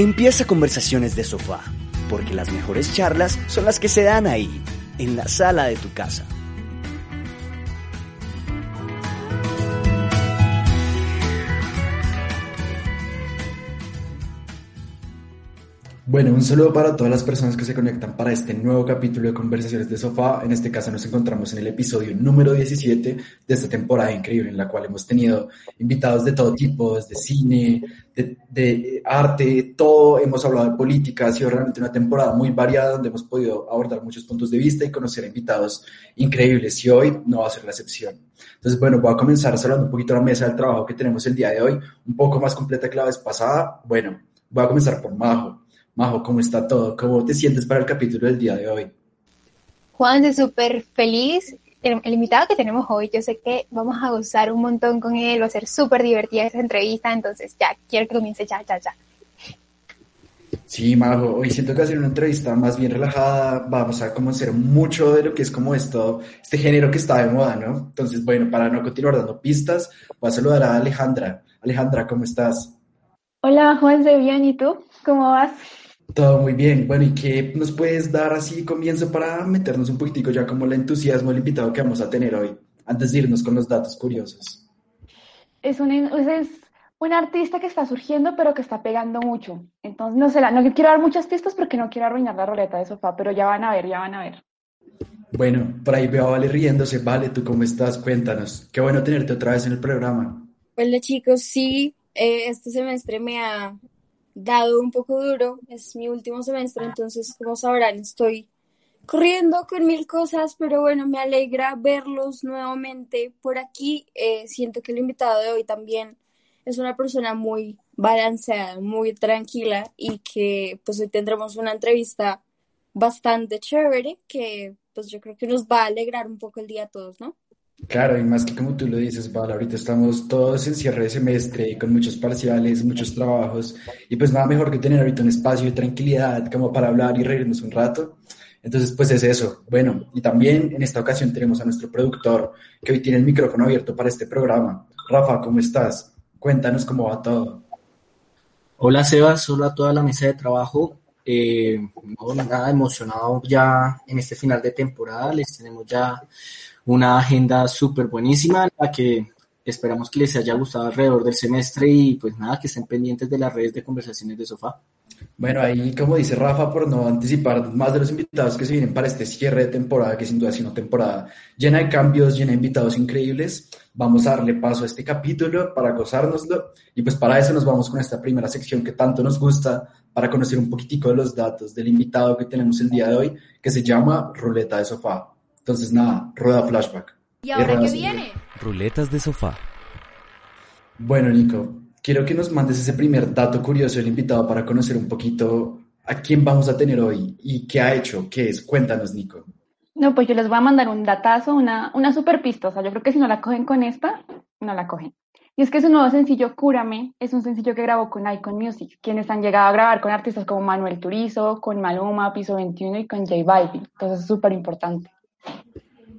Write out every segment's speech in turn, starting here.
Empieza conversaciones de sofá, porque las mejores charlas son las que se dan ahí, en la sala de tu casa. Bueno, un saludo para todas las personas que se conectan para este nuevo capítulo de Conversaciones de Sofá. En este caso nos encontramos en el episodio número 17 de esta temporada increíble en la cual hemos tenido invitados de todo tipo, desde cine, de, arte, todo. Hemos hablado de política, ha sido realmente una temporada muy variada donde hemos podido abordar muchos puntos de vista y conocer invitados increíbles y hoy no va a ser la excepción. Entonces, bueno, voy a comenzar hablando un poquito de la mesa del trabajo que tenemos el día de hoy, un poco más completa que la vez pasada. Bueno, voy a comenzar por Majo. Majo, ¿cómo está todo? ¿Cómo te sientes para el capítulo del día de hoy? Juan, de súper feliz. El, invitado que tenemos hoy, yo sé que vamos a gozar un montón con él, va a ser súper divertida esta entrevista, entonces ya, quiero que comience ya, ya, ya. Sí, Majo, hoy siento que va a ser una entrevista más bien relajada, vamos a conocer mucho de lo que es como esto, este género que está de moda, ¿no? Entonces, bueno, para no continuar dando pistas, voy a saludar a Alejandra. Alejandra, ¿cómo estás? Hola, Juan, ¿de bien? ¿Y tú? ¿Cómo vas? Todo muy bien. Bueno, ¿y qué nos puedes dar así comienzo para meternos un poquitico ya como el entusiasmo del invitado que vamos a tener hoy, antes de irnos con los datos curiosos? Es un, es un artista que está surgiendo, pero que está pegando mucho. Entonces, no sé, no quiero dar muchas pistas porque no quiero arruinar la roleta de sofá, pero ya van a ver, ya van a ver. Bueno, por ahí veo a Vale riéndose. Vale, ¿tú cómo estás? Cuéntanos. Qué bueno tenerte otra vez en el programa. Hola chicos, sí, eh, este semestre me ha dado un poco duro, es mi último semestre, entonces como sabrán estoy corriendo con mil cosas, pero bueno, me alegra verlos nuevamente por aquí. Eh, siento que el invitado de hoy también es una persona muy balanceada, muy tranquila y que pues hoy tendremos una entrevista bastante chévere que pues yo creo que nos va a alegrar un poco el día a todos, ¿no? Claro, y más que como tú lo dices, Val, ahorita estamos todos en cierre de semestre con muchos parciales, muchos trabajos, y pues nada mejor que tener ahorita un espacio de tranquilidad como para hablar y reírnos un rato. Entonces, pues es eso. Bueno, y también en esta ocasión tenemos a nuestro productor que hoy tiene el micrófono abierto para este programa. Rafa, ¿cómo estás? Cuéntanos cómo va todo. Hola Sebas, hola a toda la mesa de trabajo. Eh, nada emocionado ya en este final de temporada. Les tenemos ya una agenda súper buenísima, la que esperamos que les haya gustado alrededor del semestre y pues nada, que estén pendientes de las redes de conversaciones de sofá. Bueno, ahí como dice Rafa, por no anticipar más de los invitados que se vienen para este cierre de temporada, que sin duda sido una temporada llena de cambios, llena de invitados increíbles, vamos a darle paso a este capítulo para gozárnoslo y pues para eso nos vamos con esta primera sección que tanto nos gusta para conocer un poquitico de los datos del invitado que tenemos el día de hoy, que se llama Ruleta de Sofá. Entonces, nada, rueda flashback. ¿Y ahora qué viene? Ruletas de sofá. Bueno, Nico, quiero que nos mandes ese primer dato curioso del invitado para conocer un poquito a quién vamos a tener hoy y qué ha hecho, qué es. Cuéntanos, Nico. No, pues yo les voy a mandar un datazo, una, una super pista. O sea, yo creo que si no la cogen con esta, no la cogen. Y es que su nuevo sencillo, Cúrame, es un sencillo que grabó con Icon Music, quienes han llegado a grabar con artistas como Manuel Turizo, con Maluma, Piso 21 y con J Balvin. Entonces es súper importante.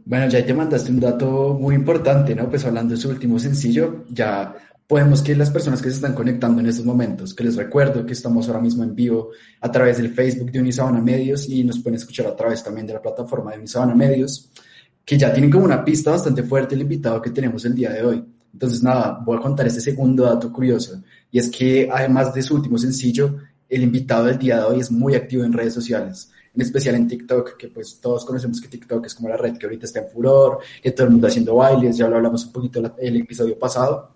Bueno, ya te mandaste un dato muy importante, ¿no? Pues hablando de su último sencillo, ya podemos que las personas que se están conectando en estos momentos, que les recuerdo que estamos ahora mismo en vivo a través del Facebook de Unisabana Medios y nos pueden escuchar a través también de la plataforma de Unisabana Medios, que ya tienen como una pista bastante fuerte el invitado que tenemos el día de hoy. Entonces, nada, voy a contar este segundo dato curioso, y es que además de su último sencillo, el invitado del día de hoy es muy activo en redes sociales en especial en TikTok, que pues todos conocemos que TikTok es como la red que ahorita está en furor, que todo el mundo haciendo bailes, ya lo hablamos un poquito el episodio pasado,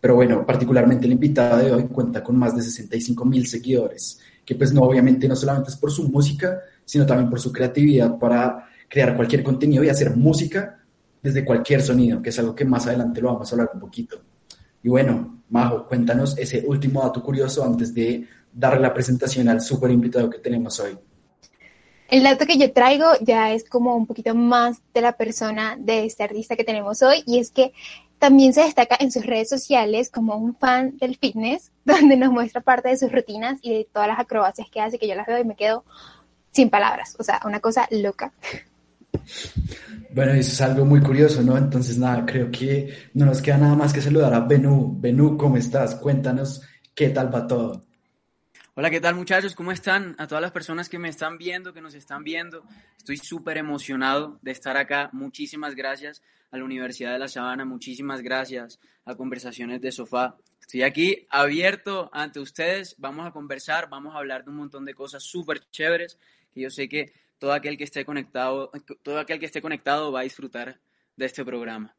pero bueno, particularmente el invitado de hoy cuenta con más de 65 mil seguidores, que pues no, obviamente no solamente es por su música, sino también por su creatividad para crear cualquier contenido y hacer música desde cualquier sonido, que es algo que más adelante lo vamos a hablar un poquito. Y bueno, Majo, cuéntanos ese último dato curioso antes de darle la presentación al súper invitado que tenemos hoy. El dato que yo traigo ya es como un poquito más de la persona de este artista que tenemos hoy y es que también se destaca en sus redes sociales como un fan del fitness, donde nos muestra parte de sus rutinas y de todas las acrobacias que hace, que yo las veo y me quedo sin palabras, o sea, una cosa loca. Bueno, eso es algo muy curioso, ¿no? Entonces, nada, creo que no nos queda nada más que saludar a Benú. Benú, ¿cómo estás? Cuéntanos qué tal va todo. Hola, ¿qué tal muchachos? ¿Cómo están? A todas las personas que me están viendo, que nos están viendo, estoy súper emocionado de estar acá. Muchísimas gracias a la Universidad de La Sabana, muchísimas gracias a Conversaciones de Sofá. Estoy aquí abierto ante ustedes, vamos a conversar, vamos a hablar de un montón de cosas súper chéveres que yo sé que todo aquel que esté conectado, todo aquel que esté conectado va a disfrutar de este programa.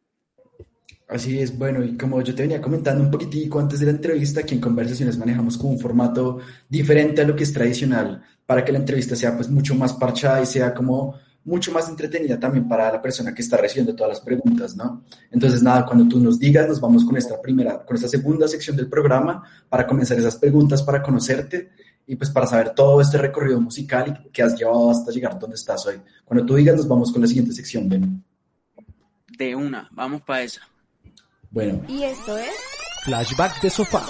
Así es, bueno, y como yo te venía comentando un poquitico antes de la entrevista, aquí en Conversaciones manejamos como un formato diferente a lo que es tradicional, para que la entrevista sea pues mucho más parchada y sea como mucho más entretenida también para la persona que está recibiendo todas las preguntas, ¿no? Entonces, nada, cuando tú nos digas, nos vamos con esta primera, con esta segunda sección del programa para comenzar esas preguntas, para conocerte y pues para saber todo este recorrido musical que has llevado hasta llegar donde estás hoy. Cuando tú digas, nos vamos con la siguiente sección, Ben. De una, vamos para esa. Bueno. Y esto es Flashback de sofá.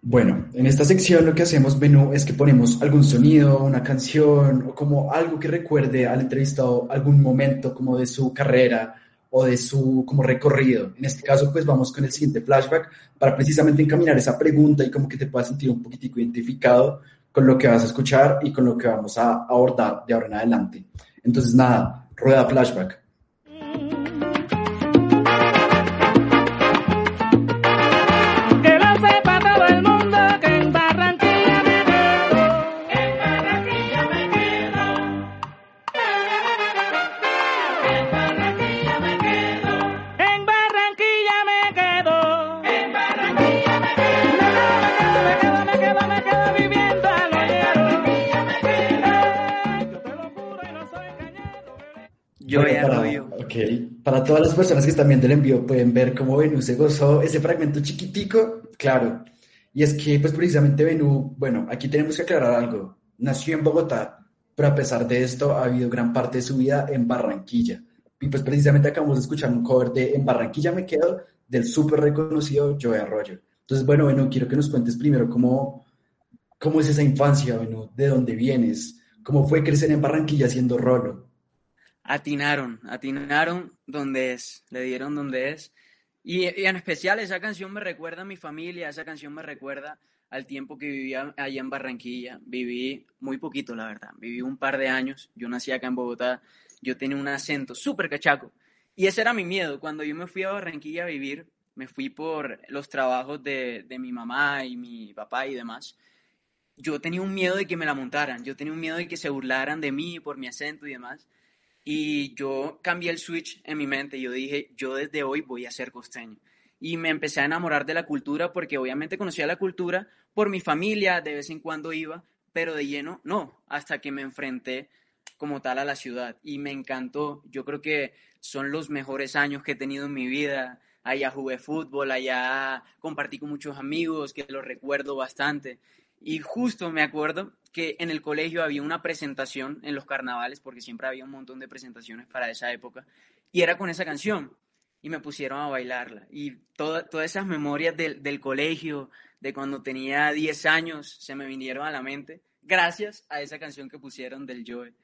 Bueno, en esta sección lo que hacemos, Benú, es que ponemos algún sonido, una canción o como algo que recuerde al entrevistado algún momento como de su carrera o de su como recorrido. En este caso, pues vamos con el siguiente flashback para precisamente encaminar esa pregunta y como que te puedas sentir un poquitico identificado con lo que vas a escuchar y con lo que vamos a abordar de ahora en adelante. Entonces, nada, rueda flashback. Para todas las personas que están viendo el envío pueden ver cómo Venú se gozó ese fragmento chiquitico, claro. Y es que, pues precisamente Venú, bueno, aquí tenemos que aclarar algo. Nació en Bogotá, pero a pesar de esto ha habido gran parte de su vida en Barranquilla. Y pues precisamente acabamos de escuchar un cover de En Barranquilla me quedo del súper reconocido Joe Arroyo. Entonces, bueno, bueno, quiero que nos cuentes primero cómo, cómo es esa infancia, Venú, de dónde vienes, cómo fue crecer en Barranquilla siendo rolo. Atinaron, atinaron donde es, le dieron donde es. Y, en especial esa canción me recuerda a mi familia, esa canción me recuerda al tiempo que vivía allá en Barranquilla. Viví muy poquito, la verdad. Viví un par de años. Yo nací acá en Bogotá. Yo tenía un acento súper cachaco. Y ese era mi miedo. Cuando yo me fui a Barranquilla a vivir, me fui por los trabajos de, de mi mamá y mi papá y demás. Yo tenía un miedo de que me la montaran. Yo tenía un miedo de que se burlaran de mí por mi acento y demás. Y yo cambié el switch en mi mente. Yo dije, yo desde hoy voy a ser costeño. Y me empecé a enamorar de la cultura porque obviamente conocía la cultura por mi familia, de vez en cuando iba, pero de lleno no, hasta que me enfrenté como tal a la ciudad. Y me encantó. Yo creo que son los mejores años que he tenido en mi vida. Allá jugué fútbol, allá compartí con muchos amigos que los recuerdo bastante. Y justo me acuerdo que en el colegio había una presentación en los carnavales, porque siempre había un montón de presentaciones para esa época, y era con esa canción, y me pusieron a bailarla. Y todas esas memorias del, del colegio, de cuando tenía 10 años, se me vinieron a la mente, gracias a esa canción que pusieron del Joe.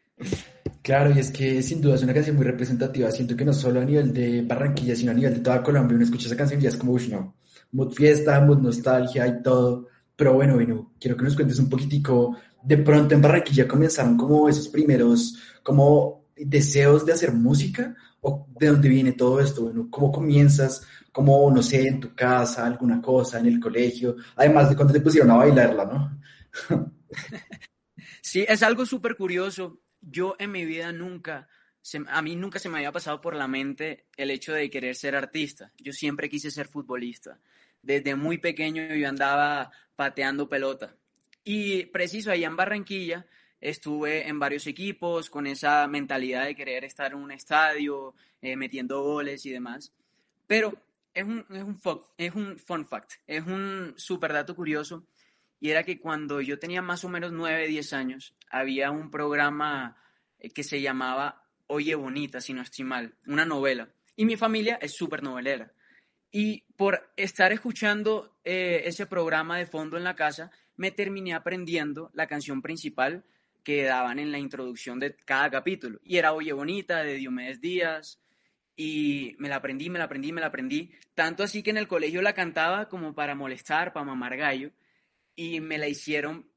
Claro, y es que sin duda es una canción muy representativa. Siento que no solo a nivel de Barranquilla, sino a nivel de toda Colombia, uno escucha esa canción y es como, uff, no, mood fiesta, mood nostalgia y todo. Pero bueno, bueno, quiero que nos cuentes un poquitico de pronto en Barranquilla comenzaron como esos primeros como deseos de hacer música o de dónde viene todo esto, bueno, cómo comienzas, cómo, no sé, en tu casa, alguna cosa, en el colegio, además de cuando te pusieron a bailarla, ¿no? sí, es algo súper curioso. Yo en mi vida nunca, a mí nunca se me había pasado por la mente el hecho de querer ser artista. Yo siempre quise ser futbolista. Desde muy pequeño yo andaba pateando pelota. Y preciso, allá en Barranquilla estuve en varios equipos con esa mentalidad de querer estar en un estadio, eh, metiendo goles y demás. Pero es un, es un, es un fun fact, es un super dato curioso. Y era que cuando yo tenía más o menos 9, 10 años, había un programa eh, que se llamaba Oye Bonita, si no estoy mal, una novela. Y mi familia es súper novelera. Y por estar escuchando eh, ese programa de fondo en la casa, me terminé aprendiendo la canción principal que daban en la introducción de cada capítulo. Y era Oye Bonita de Diomedes Díaz. Y me la aprendí, me la aprendí, me la aprendí. Tanto así que en el colegio la cantaba como para molestar, para mamar gallo. Y me la hicieron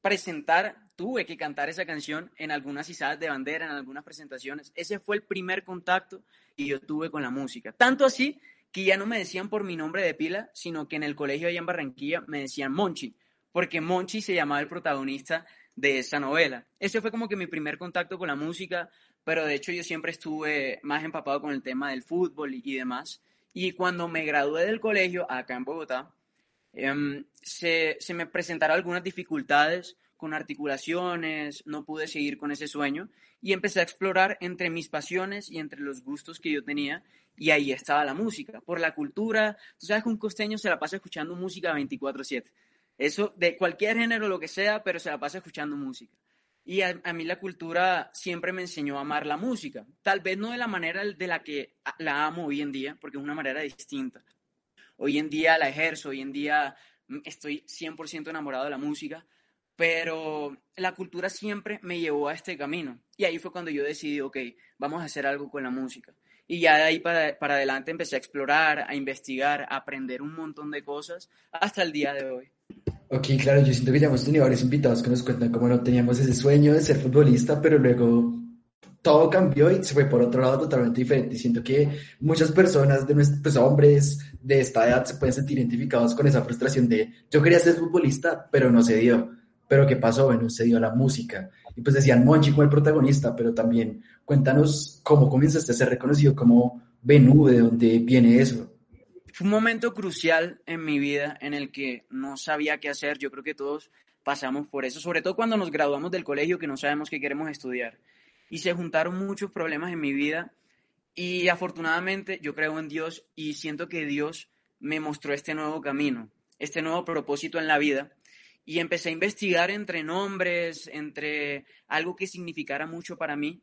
presentar, tuve que cantar esa canción en algunas izadas de bandera, en algunas presentaciones. Ese fue el primer contacto que yo tuve con la música. Tanto así que ya no me decían por mi nombre de pila, sino que en el colegio allá en Barranquilla me decían Monchi, porque Monchi se llamaba el protagonista de esa novela. Ese fue como que mi primer contacto con la música, pero de hecho yo siempre estuve más empapado con el tema del fútbol y, demás. Y cuando me gradué del colegio, acá en Bogotá, em, se, se me presentaron algunas dificultades con articulaciones, no pude seguir con ese sueño y empecé a explorar entre mis pasiones y entre los gustos que yo tenía y ahí estaba la música, por la cultura. Tú sabes que un costeño se la pasa escuchando música 24/7. Eso de cualquier género, lo que sea, pero se la pasa escuchando música. Y a, mí la cultura siempre me enseñó a amar la música. Tal vez no de la manera de la que la amo hoy en día, porque es una manera distinta. Hoy en día la ejerzo, hoy en día mm, estoy 100% enamorado de la música, pero la cultura siempre me llevó a este camino. Y ahí fue cuando yo decidí, ok, vamos a hacer algo con la música. Y ya de ahí para, para adelante empecé a explorar, a investigar, a aprender un montón de cosas hasta el día de hoy. Ok, claro, yo siento que ya hemos tenido varios invitados que nos cuentan cómo no teníamos ese sueño de ser futbolista, pero luego todo cambió y se fue por otro lado totalmente diferente. Siento que muchas personas, de nuestros pues, hombres de esta edad, se pueden sentir identificados con esa frustración de yo quería ser futbolista, pero no se dio. Pero ¿qué pasó? Bueno, se dio la música. Y pues decían Monchi como el protagonista, pero también cuéntanos cómo comienzaste a ser reconocido como Benú, de dónde viene eso. Fue un momento crucial en mi vida en el que no sabía qué hacer. Yo creo que todos pasamos por eso, sobre todo cuando nos graduamos del colegio que no sabemos qué queremos estudiar. Y se juntaron muchos problemas en mi vida y afortunadamente yo creo en Dios y siento que Dios me mostró este nuevo camino, este nuevo propósito en la vida y empecé a investigar entre nombres, entre algo que significara mucho para mí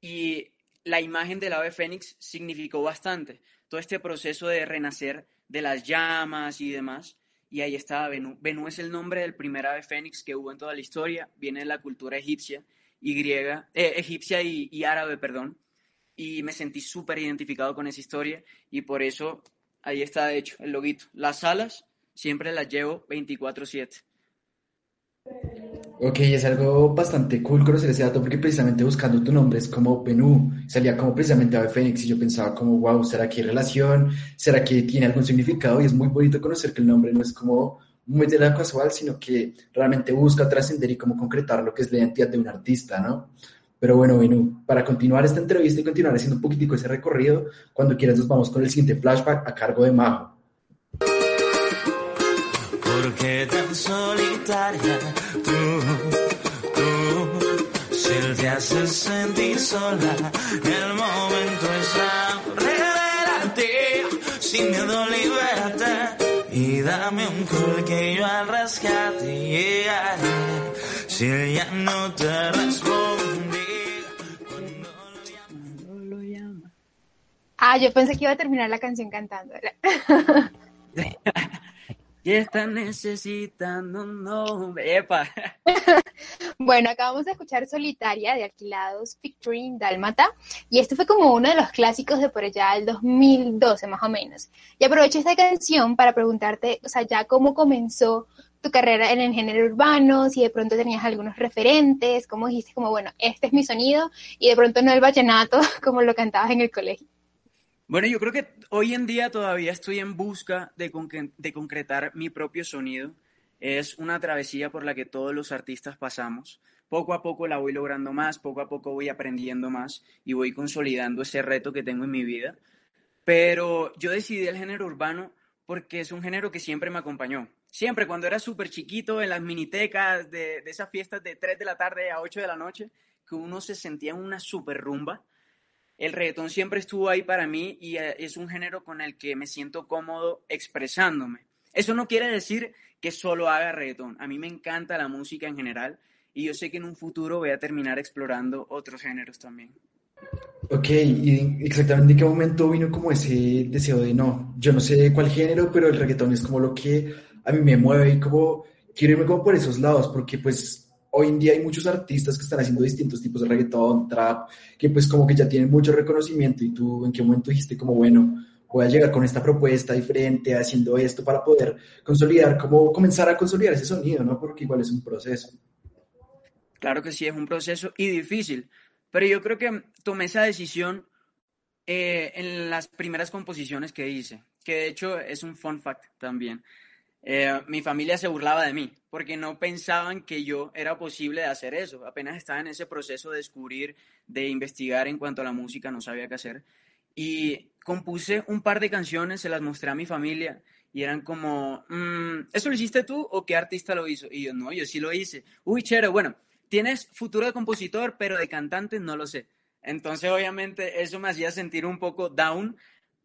y la imagen del ave fénix significó bastante. Todo este proceso de renacer de las llamas y demás. Y ahí estaba Benú. Benú es el nombre del primer ave fénix que hubo en toda la historia. Viene de la cultura egipcia y griega, eh, egipcia y, y árabe, perdón. Y me sentí súper identificado con esa historia y por eso ahí está, de hecho, el loguito. Las alas siempre las llevo 24/7. Ok, es algo bastante cool conocer ese dato porque precisamente buscando tu nombre es como Benú, salía como precisamente Ave Fénix y yo pensaba como, wow, ¿será que hay relación? ¿Será que tiene algún significado? Y es muy bonito conocer que el nombre no es como muy de la casual, sino que realmente busca trascender y como concretar lo que es la identidad de un artista, ¿no? Pero bueno, Benú, para continuar esta entrevista y continuar haciendo un poquitico ese recorrido, cuando quieras nos vamos con el siguiente flashback a cargo de Majo. ¿Por qué tan solitaria tú, tú? Si te hace sentir sola, el momento es revelarte, sin miedo libérate y dame un call que yo al rescate llegaré. Si ella no te responde cuando lo llama. Ah, yo pensé que iba a terminar la canción cantando. y está necesitando un nombre. ¡Epa! bueno, acabamos de escuchar Solitaria de Alquilados featuring Dálmata y este fue como uno de los clásicos de por allá del 2012 más o menos. Y aprovecho esta canción para preguntarte, o sea, ya cómo comenzó tu carrera en el género urbano, si de pronto tenías algunos referentes, cómo dijiste como, bueno, este es mi sonido y de pronto no el vallenato como lo cantabas en el colegio. Bueno, yo creo que hoy en día todavía estoy en busca de, concretar mi propio sonido. Es una travesía por la que todos los artistas pasamos. Poco a poco la voy logrando más, poco a poco voy aprendiendo más y voy consolidando ese reto que tengo en mi vida. Pero yo decidí el género urbano porque es un género que siempre me acompañó. Siempre, cuando era súper chiquito, en las minitecas de, de esas fiestas de 3 de la tarde a 8 de la noche, que uno se sentía en una super rumba el reggaetón siempre estuvo ahí para mí y eh, es un género con el que me siento cómodo expresándome. Eso no quiere decir que solo haga reggaetón. A mí me encanta la música en general y yo sé que en un futuro voy a terminar explorando otros géneros también. Ok, y exactamente en qué momento vino como ese deseo de no, yo no sé cuál género, pero el reggaetón es como lo que a mí me mueve y como quiero irme como por esos lados, porque pues hoy en día hay muchos artistas que están haciendo distintos tipos de reggaetón, trap, que pues como que ya tienen mucho reconocimiento y tú en qué momento dijiste como, bueno, voy a llegar con esta propuesta diferente, haciendo esto para poder consolidar, como comenzar a consolidar ese sonido, ¿no? Porque igual es un proceso. Claro que sí, es un proceso y difícil, pero yo creo que tomé esa decisión eh, en las primeras composiciones que hice, que de hecho es un fun fact también. Eh, mi familia se burlaba de mí porque no pensaban que yo era posible de hacer eso. Apenas estaba en ese proceso de descubrir, de investigar en cuanto a la música, no sabía qué hacer. Y compuse un par de canciones, se las mostré a mi familia y eran como, mm, ¿eso lo hiciste tú o qué artista lo hizo? Y yo, no, yo sí lo hice. Uy, chévere, bueno, tienes futuro de compositor, pero de cantante no lo sé. Entonces, obviamente, eso me hacía sentir un poco down,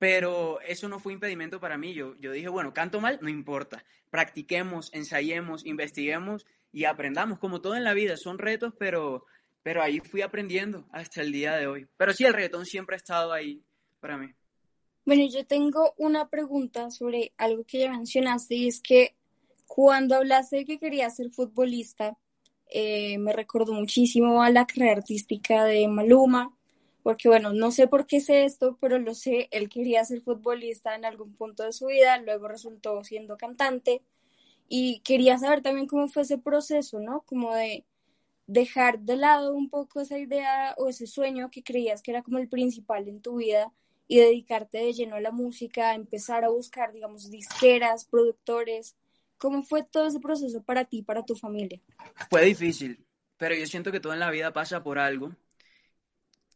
pero eso no fue impedimento para mí. Yo, yo dije, bueno, canto mal, no importa. Practiquemos, ensayemos, investiguemos y aprendamos. Como todo en la vida, son retos, pero, pero ahí fui aprendiendo hasta el día de hoy. Pero sí, el reggaetón siempre ha estado ahí para mí. Bueno, yo tengo una pregunta sobre algo que ya mencionaste y es que cuando hablaste de que querías ser futbolista, eh, me recordó muchísimo a la carrera artística de Maluma, porque bueno, no sé por qué sé esto, pero lo sé, él quería ser futbolista en algún punto de su vida, luego resultó siendo cantante y quería saber también cómo fue ese proceso, ¿no? Como de dejar de lado un poco esa idea o ese sueño que creías que era como el principal en tu vida y dedicarte de lleno a la música, empezar a buscar, digamos, disqueras, productores. ¿Cómo fue todo ese proceso para ti, para tu familia? Fue difícil, pero yo siento que todo en la vida pasa por algo.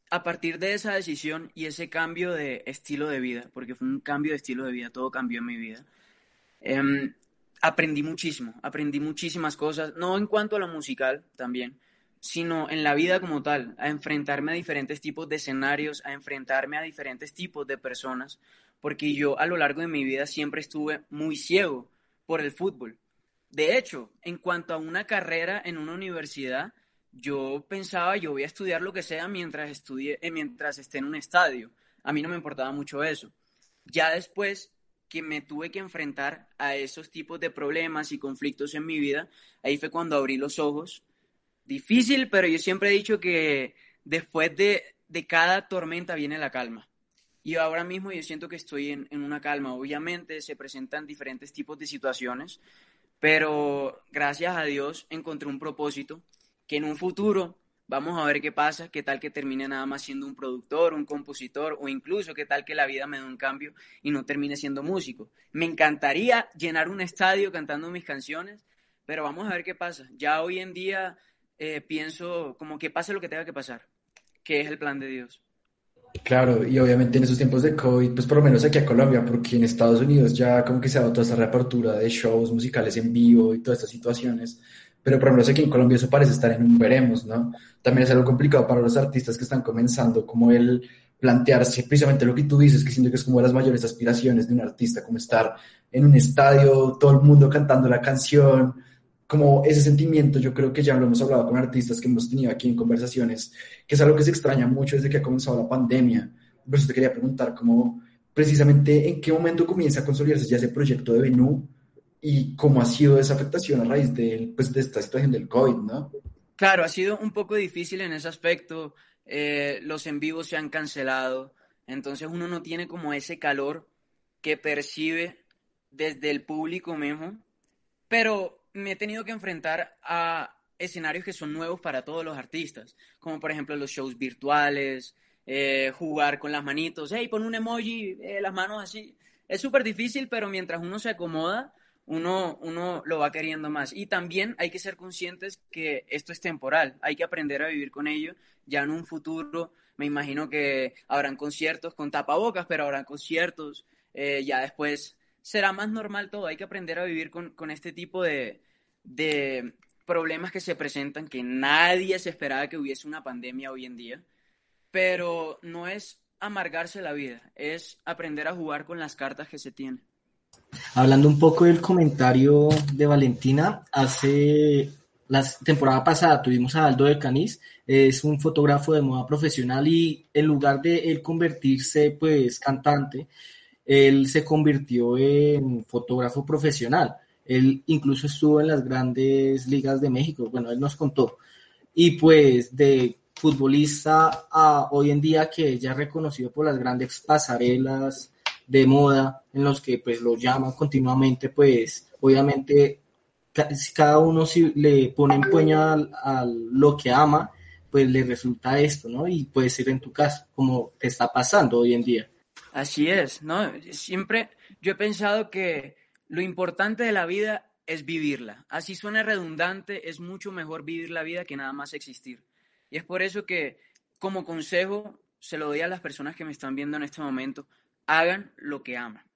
A partir de esa decisión y ese cambio de estilo de vida, porque fue un cambio de estilo de vida, todo cambió en mi vida, em, aprendí muchísimo, aprendí muchísimas cosas, no en cuanto a lo musical también, sino en la vida como tal, a enfrentarme a diferentes tipos de escenarios, a enfrentarme a diferentes tipos de personas, porque yo a lo largo de mi vida siempre estuve muy ciego por el fútbol. De hecho, en cuanto a una carrera en una universidad, yo pensaba, yo voy a estudiar lo que sea mientras estudie, eh, mientras esté en un estadio. A mí no me importaba mucho eso. Ya después que me tuve que enfrentar a esos tipos de problemas y conflictos en mi vida, ahí fue cuando abrí los ojos difícil, pero yo siempre he dicho que después de, cada tormenta viene la calma. Y ahora mismo yo siento que estoy en, en, una calma. Obviamente se presentan diferentes tipos de situaciones, pero gracias a Dios encontré un propósito que en un futuro vamos a ver qué pasa, qué tal que termine nada más siendo un productor, un compositor o incluso qué tal que la vida me dé un cambio y no termine siendo músico. Me encantaría llenar un estadio cantando mis canciones, pero vamos a ver qué pasa. Ya hoy en día eh, pienso como que pase lo que tenga que pasar, que es el plan de Dios. Claro, y obviamente en esos tiempos de COVID, pues por lo menos aquí a Colombia, porque en Estados Unidos ya como que se ha dado toda esta reapertura de shows musicales en vivo y todas estas situaciones, pero por lo menos aquí en Colombia eso parece estar en un veremos, ¿no? También es algo complicado para los artistas que están comenzando, como el plantearse precisamente lo que tú dices, que siento que es como de las mayores aspiraciones de un artista, como estar en un estadio, todo el mundo cantando la canción, como ese sentimiento, yo creo que ya lo hemos hablado con artistas que hemos tenido aquí en conversaciones, que es algo que se extraña mucho desde que ha comenzado la pandemia. Por eso te quería preguntar cómo, precisamente, en qué momento comienza a consolidarse ya ese proyecto de Venú y cómo ha sido esa afectación a raíz de, pues, de esta situación del COVID, ¿no? Claro, ha sido un poco difícil en ese aspecto. Eh, los en vivos se han cancelado, entonces uno no tiene como ese calor que percibe desde el público mismo, pero me he tenido que enfrentar a escenarios que son nuevos para todos los artistas, como por ejemplo los shows virtuales, eh, jugar con las manitos, hey, pon un emoji, eh, las manos así. Es súper difícil, pero mientras uno se acomoda, uno, uno lo va queriendo más. Y también hay que ser conscientes que esto es temporal, hay que aprender a vivir con ello. Ya en un futuro, me imagino que habrán conciertos con tapabocas, pero habrán conciertos, eh, ya después será más normal todo, hay que aprender a vivir con, con este tipo de, de problemas que se presentan, que nadie se esperaba que hubiese una pandemia hoy en día, pero no es amargarse la vida, es aprender a jugar con las cartas que se tienen. Hablando un poco del comentario de Valentina, hace la temporada pasada tuvimos a Aldo de Canis, es un fotógrafo de moda profesional y en lugar de él convertirse pues cantante, él se convirtió en fotógrafo profesional. Él incluso estuvo en las grandes ligas de México, bueno, él nos contó. Y pues de futbolista a hoy en día que ya reconocido por las grandes pasarelas de moda en los que pues lo llaman continuamente, pues obviamente cada uno si le pone empeño al- a, lo que ama, pues le resulta esto, ¿no? Y puede ser en tu caso, como te está pasando hoy en día. Así es, ¿no? Siempre yo he pensado que lo importante de la vida es vivirla. Así suena redundante, es mucho mejor vivir la vida que nada más existir. Y es por eso que, como consejo, se lo doy a las personas que me están viendo en este momento, hagan lo que aman.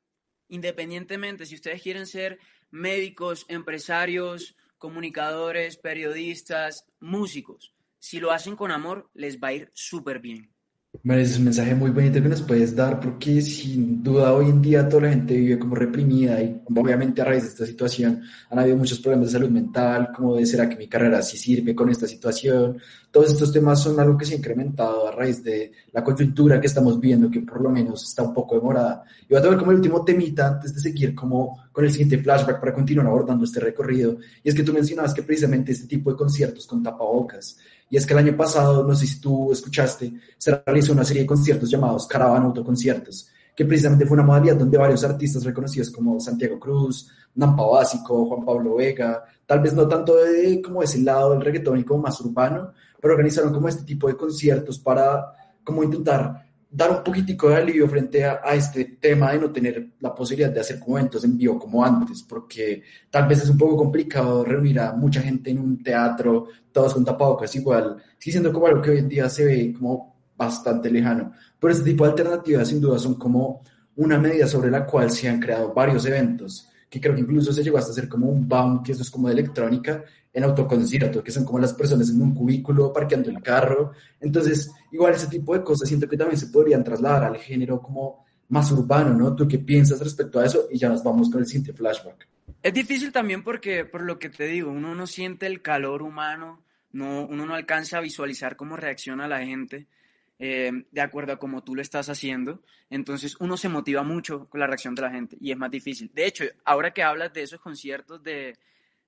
Independientemente, si ustedes quieren ser médicos, empresarios, comunicadores, periodistas, músicos, si lo hacen con amor, les va a ir súper bien. Bueno, es un mensaje muy bonito que nos puedes dar porque sin duda hoy en día toda la gente vive como reprimida y obviamente a raíz de esta situación han habido muchos problemas de salud mental, como de será que mi carrera sí sirve con esta situación. Todos estos temas son algo que se ha incrementado a raíz de la coyuntura que estamos viendo, que por lo menos está un poco demorada. Y voy a tomar como el último temita antes de seguir como con el siguiente flashback para continuar abordando este recorrido. Y es que tú mencionabas que precisamente este tipo de conciertos con tapabocas y es que el año pasado, no sé si tú escuchaste, se realizó una serie de conciertos llamados Caravana Autoconciertos, que precisamente fue una modalidad donde varios artistas reconocidos como Santiago Cruz, Nampa Básico, Juan Pablo Vega, tal vez no tanto de como ese lado del reggaetón y como más urbano, pero organizaron como este tipo de conciertos para como intentar dar un poquitico de alivio frente a, este tema de no tener la posibilidad de hacer eventos en vivo como antes, porque tal vez es un poco complicado reunir a mucha gente en un teatro, todos con tapabocas igual, sigue siendo como algo que hoy en día se ve como bastante lejano. Pero este tipo de alternativas sin duda son como una medida sobre la cual se han creado varios eventos, que creo que incluso se llegó hasta hacer como un BAM, que eso es como de electrónica, en autoconcierto, que son como las personas en un cubículo parqueando el carro. Entonces, igual ese tipo de cosas siento que también se podrían trasladar al género como más urbano, ¿no? ¿Tú qué piensas respecto a eso? Y ya nos vamos con el siguiente flashback. Es difícil también porque, por lo que te digo, uno no siente el calor humano, no, uno no alcanza a visualizar cómo reacciona la gente eh, de acuerdo a cómo tú lo estás haciendo. Entonces uno se motiva mucho con la reacción de la gente y es más difícil. De hecho, ahora que hablas de esos conciertos de,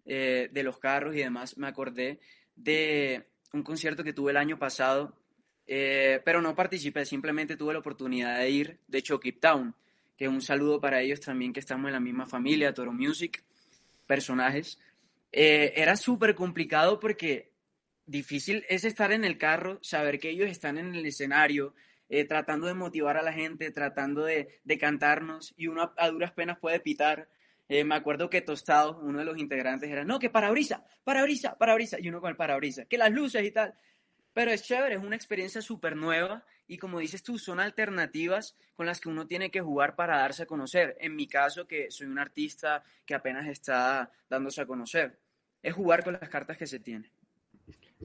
eh, de los carros y demás, me acordé de un concierto que tuve el año pasado, eh, pero no participé, simplemente tuve la oportunidad de ir, de Cape Town, que un saludo para ellos también que estamos en la misma familia, Toro Music, personajes. Eh, era súper complicado porque difícil es estar en el carro, saber que ellos están en el escenario, eh, tratando de motivar a la gente, tratando de, de cantarnos y uno a, duras penas puede pitar. Eh, me acuerdo que Tostado, uno de los integrantes, era, no, que parabrisa, parabrisa, parabrisa, y uno con el parabrisa, que las luces y tal. Pero es chévere, es una experiencia súper nueva y como dices tú, son alternativas con las que uno tiene que jugar para darse a conocer. En mi caso, que soy un artista que apenas está dándose a conocer, es jugar con las cartas que se tiene.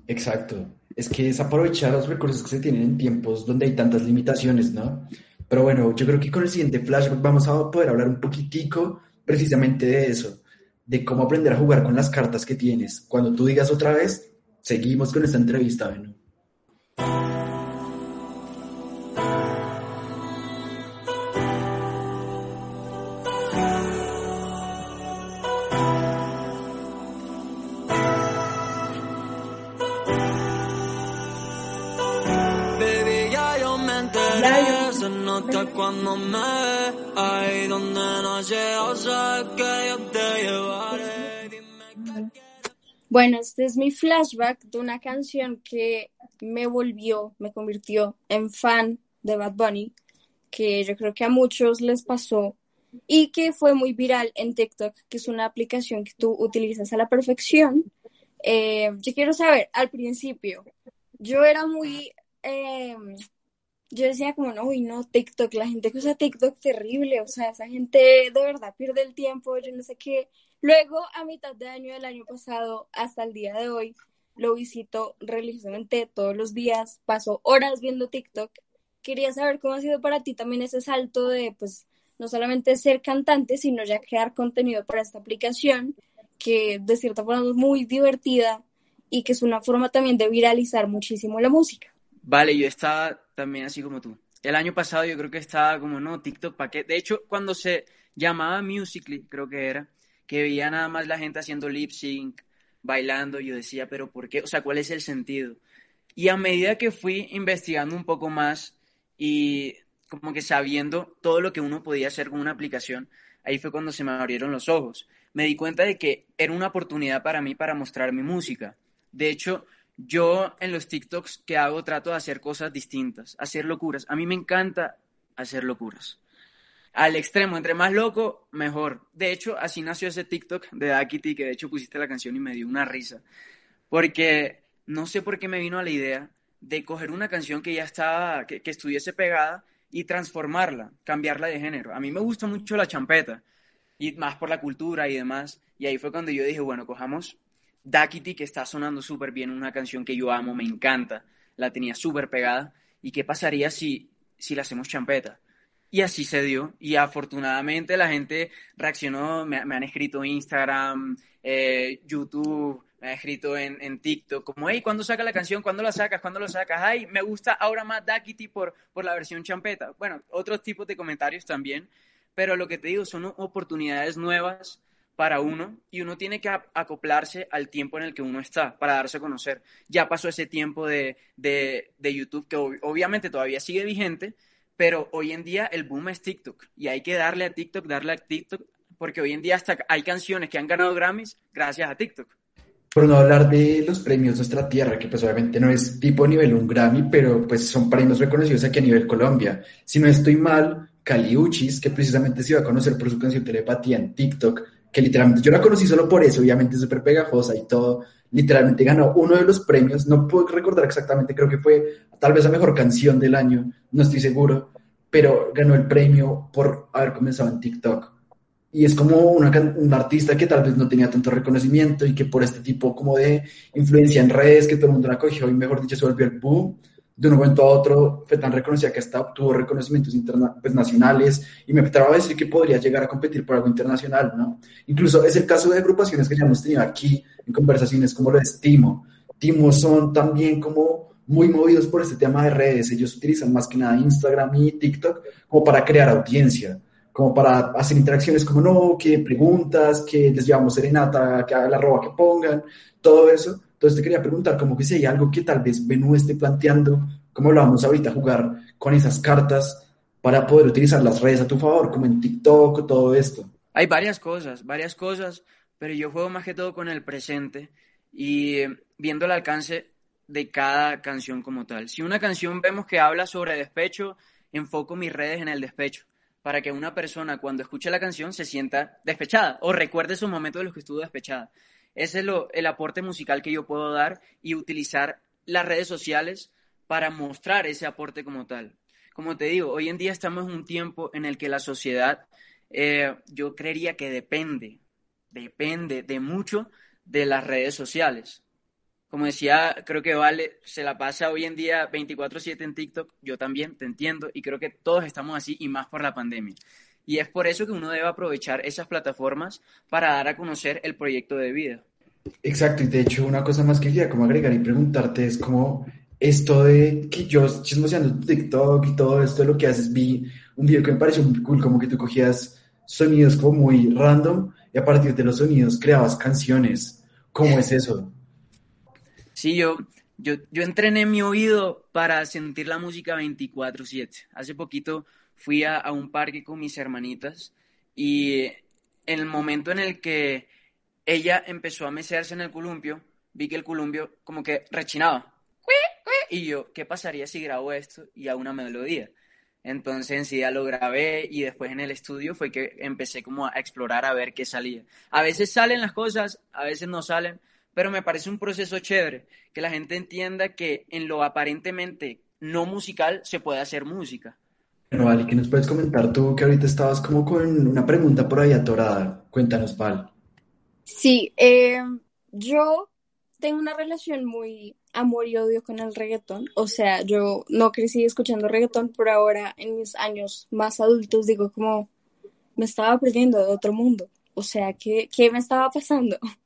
Exacto. Es que es aprovechar los recursos que se tienen en tiempos donde hay tantas limitaciones, ¿no? Pero bueno, yo creo que con el siguiente flashback vamos a poder hablar un poquitico precisamente de eso, de cómo aprender a jugar con las cartas que tienes. Cuando tú digas otra vez, seguimos con esta entrevista, Benu. Cuando me donde no llego que yo te llevaré. Bueno este es mi flashback de una canción que me volvió me convirtió en fan de Bad Bunny que yo creo que a muchos les pasó y que fue muy viral en TikTok que es una aplicación que tú utilizas a la perfección. Eh, yo quiero saber al principio yo era muy eh, yo decía como, no, uy, no, TikTok, la gente que usa TikTok terrible, o sea, esa gente de verdad pierde el tiempo, yo no sé qué. Luego, a mitad de año del año pasado, hasta el día de hoy, lo visito religiosamente todos los días, paso horas viendo TikTok. Quería saber cómo ha sido para ti también ese salto de, pues, no solamente ser cantante, sino ya crear contenido para esta aplicación, que de cierta forma es muy divertida y que es una forma también de viralizar muchísimo la música. Vale, yo estaba también así como tú. El año pasado yo creo que estaba como, no, TikTok, ¿para qué? De hecho, cuando se llamaba Musically, creo que era, que veía nada más la gente haciendo lip sync, bailando, yo decía, pero ¿por qué? O sea, ¿cuál es el sentido? Y a medida que fui investigando un poco más y como que sabiendo todo lo que uno podía hacer con una aplicación, ahí fue cuando se me abrieron los ojos. Me di cuenta de que era una oportunidad para mí para mostrar mi música. De hecho, yo en los TikToks que hago trato de hacer cosas distintas, hacer locuras. A mí me encanta hacer locuras. Al extremo, entre más loco, mejor. De hecho, así nació ese TikTok de Dakiti, que de hecho pusiste la canción y me dio una risa. Porque no sé por qué me vino a la idea de coger una canción que ya estaba, que estuviese pegada y transformarla, cambiarla de género. A mí me gusta mucho la champeta, y más por la cultura y demás. Y ahí fue cuando yo dije, bueno, cojamos Dakiti, que está sonando súper bien, una canción que yo amo, me encanta, la tenía súper pegada. ¿Y qué pasaría si, si la hacemos champeta? Y así se dio. Y afortunadamente la gente reaccionó, me, han escrito Instagram, eh, YouTube, me han escrito en, en, TikTok, como, hey, ¿cuándo saca la canción? ¿Cuándo la sacas? ¿Cuándo lo sacas? Ay, me gusta ahora más Dakiti por, por la versión champeta. Bueno, otros tipos de comentarios también. Pero lo que te digo, son oportunidades nuevas para uno y uno tiene que acoplarse al tiempo en el que uno está para darse a conocer. Ya pasó ese tiempo de, de, de YouTube que obviamente todavía sigue vigente, pero hoy en día el boom es TikTok y hay que darle a TikTok, darle a TikTok, porque hoy en día hasta hay canciones que han ganado Grammys gracias a TikTok. Por no hablar de los premios Nuestra Tierra, que pues obviamente no es tipo nivel un Grammy, pero pues son premios reconocidos aquí a nivel Colombia. Si no estoy mal, Caliuchis, que precisamente se iba a conocer por su canción Telepatía en TikTok, que literalmente yo la conocí solo por eso, obviamente súper pegajosa y todo, literalmente ganó uno de los premios, no puedo recordar exactamente, creo que fue tal vez la mejor canción del año, no estoy seguro, pero ganó el premio por haber comenzado en TikTok. Y es como una, un artista que tal vez no tenía tanto reconocimiento y que por este tipo como de influencia en redes que todo el mundo la cogió y mejor dicho se volvió el boom, de un momento a otro fue tan reconocida que hasta obtuvo reconocimientos pues, nacionales y me atrevo a decir que podría llegar a competir por algo internacional, ¿no? Incluso es el caso de agrupaciones que ya hemos tenido aquí en conversaciones como lo Timo. Timo son también como muy movidos por este tema de redes. Ellos utilizan más que nada Instagram y TikTok como para crear audiencia, como para hacer interacciones como no, que preguntas, que les llevamos serenata, que haga la roba que pongan, todo eso entonces te quería preguntar, como que si hay algo que tal vez Benú esté planteando, como vamos ahorita jugar con esas cartas para poder utilizar las redes a tu favor, como en TikTok, todo esto. Hay varias cosas, varias cosas, pero yo juego más que todo con el presente y viendo el alcance de cada canción como tal. Si una canción vemos que habla sobre despecho, enfoco mis redes en el despecho para que una persona cuando escuche la canción se sienta despechada o recuerde esos momentos de los que estuvo despechada. Ese es el aporte musical que yo puedo dar y utilizar las redes sociales para mostrar ese aporte como tal. Como te digo, hoy en día estamos en un tiempo en el que la sociedad, eh, yo creería que depende, depende de mucho de las redes sociales. Como decía, creo que Vale se la pasa hoy en día 24/7 en TikTok, yo también te entiendo y creo que todos estamos así y más por la pandemia. Y es por eso que uno debe aprovechar esas plataformas para dar a conocer el proyecto de vida. Exacto, y de hecho una cosa más que quería como agregar y preguntarte es como esto de que yo chismoseando TikTok y todo esto de lo que haces, vi un video que me pareció muy cool, como que tú cogías sonidos como muy random y a partir de los sonidos creabas canciones. ¿Cómo es eso? Sí, yo, yo, yo entrené mi oído para sentir la música 24/7. Hace poquito fui a, un parque con mis hermanitas y el momento en el que ella empezó a mecerse en el columpio, vi que el columpio como que rechinaba. Y yo, ¿qué pasaría si grabo esto y a una melodía? Entonces enseguida lo grabé y después en el estudio fue que empecé como a explorar a ver qué salía. A veces salen las cosas, a veces no salen, pero me parece un proceso chévere, que la gente entienda que en lo aparentemente no musical se puede hacer música. Bueno, Vale, ¿qué nos puedes comentar tú que ahorita estabas como con una pregunta por ahí atorada? Cuéntanos, Val. Sí, eh, yo tengo una relación muy amor y odio con el reggaetón. O sea, yo no crecí escuchando reggaetón, pero ahora en mis años más adultos digo como me estaba perdiendo de otro mundo. O sea, ¿qué, qué me estaba pasando?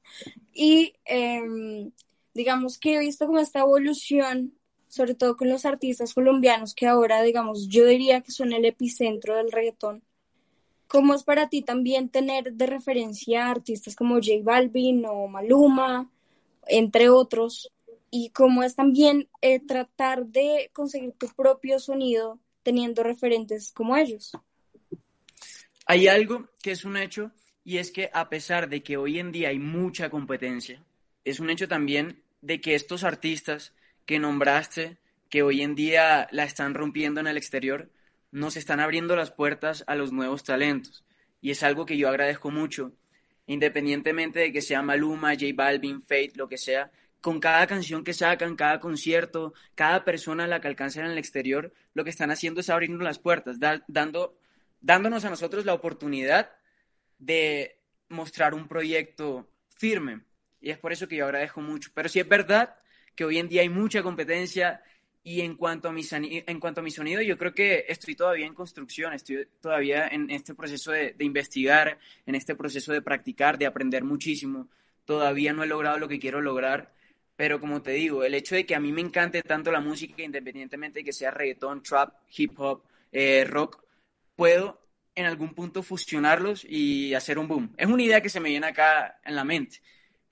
Y em, digamos que he visto como esta evolución, sobre todo con los artistas colombianos, que ahora, digamos, yo diría que son el epicentro del reggaetón ¿Cómo es para ti también tener de referencia artistas como J Balvin o Maluma, entre otros? Y cómo es también eh, tratar de conseguir tu propio sonido teniendo referentes como ellos. Hay algo que es un hecho y es que a pesar de que hoy en día hay mucha competencia, es un hecho también de que estos artistas que nombraste, que hoy en día la están rompiendo en el exterior, nos están abriendo las puertas a los nuevos talentos. Y es algo que yo agradezco mucho, independientemente de que sea Maluma, J Balvin, Fate, lo que sea, con cada canción que sacan, cada concierto, cada persona a la que alcanzan en el exterior, lo que están haciendo es abriendo las puertas, dando, dándonos a nosotros la oportunidad de mostrar un proyecto firme. Y es por eso que yo agradezco mucho. Pero sí es verdad que hoy en día hay mucha competencia y en cuanto a mi, en cuanto a mi sonido, yo creo que estoy todavía en construcción, estoy todavía en este proceso de, de investigar, en este proceso de practicar, de aprender muchísimo. Todavía no he logrado lo que quiero lograr, pero como te digo, el hecho de que a mí me encante tanto la música, independientemente de que sea reggaetón, trap, hip hop, eh, rock, puedo en algún punto fusionarlos y hacer un boom. Es una idea que se me viene acá en la mente.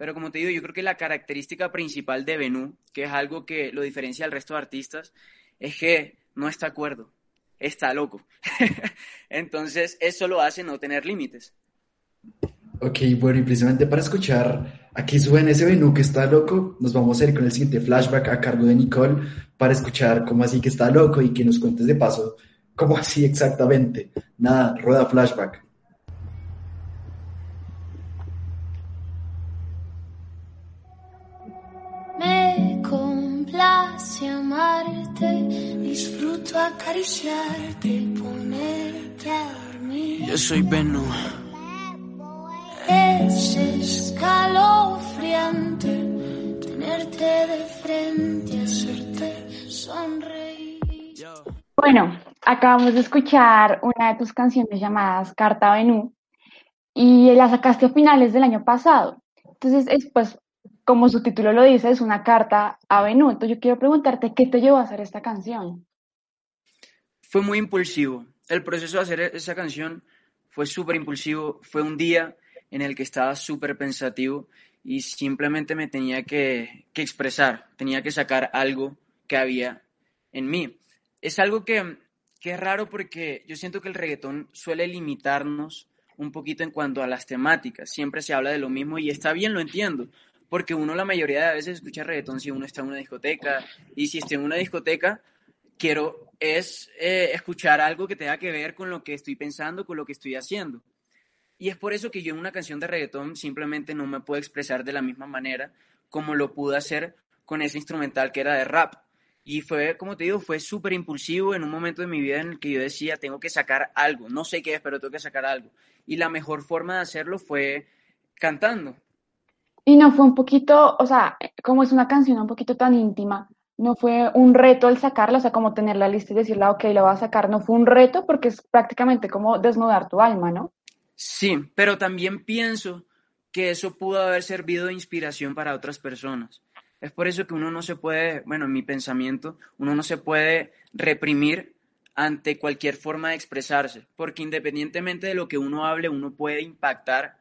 Pero como te digo, yo creo que la característica principal de Benú, que es algo que lo diferencia del resto de artistas, es que no está acuerdo, está loco. Entonces, eso lo hace no tener límites. Ok, bueno, y precisamente para escuchar a qué suena ese Benú que está loco, nos vamos a ir con el siguiente flashback a cargo de Nicole para escuchar cómo así que está loco y que nos cuentes de paso cómo así exactamente. Nada, rueda flashback. Disfruto acariciarte, ponerte a dormir. Yo soy Benú. Es escalofriante tenerte de frente, hacerte sonreír. Bueno, acabamos de escuchar una de tus canciones llamadas Carta Benú y la sacaste a finales del año pasado. Entonces, es, pues como su título lo dice, es una carta a. Entonces yo quiero preguntarte, ¿qué te llevó a hacer esta canción? Fue muy impulsivo. El proceso de hacer esa canción fue súper impulsivo. Fue un día en el que estaba súper pensativo y simplemente me tenía que, que, expresar, tenía que sacar algo que había en mí. Es algo que, que es raro porque yo siento que el reggaetón suele limitarnos un poquito en cuanto a las temáticas. Siempre se habla de lo mismo y está bien, lo entiendo porque uno la mayoría de veces escucha reggaetón si uno está en una discoteca, y si estoy en una discoteca, quiero es eh, escuchar algo que tenga que ver con lo que estoy pensando, con lo que estoy haciendo. Y es por eso que yo en una canción de reggaetón simplemente no me puedo expresar de la misma manera como lo pude hacer con ese instrumental que era de rap. Y fue, como te digo, fue súper impulsivo en un momento de mi vida en el que yo decía, tengo que sacar algo, no sé qué es, pero tengo que sacar algo. Y la mejor forma de hacerlo fue cantando. Y no fue un poquito, o sea, como es una canción un poquito tan íntima, no fue un reto el sacarla, o sea, como tener la lista y decirla, ok, la voy a sacar, no fue un reto porque es prácticamente como desnudar tu alma, ¿no? Sí, pero también pienso que eso pudo haber servido de inspiración para otras personas. Es por eso que uno no se puede, bueno, en mi pensamiento, uno no se puede reprimir ante cualquier forma de expresarse, porque independientemente de lo que uno hable, uno puede impactar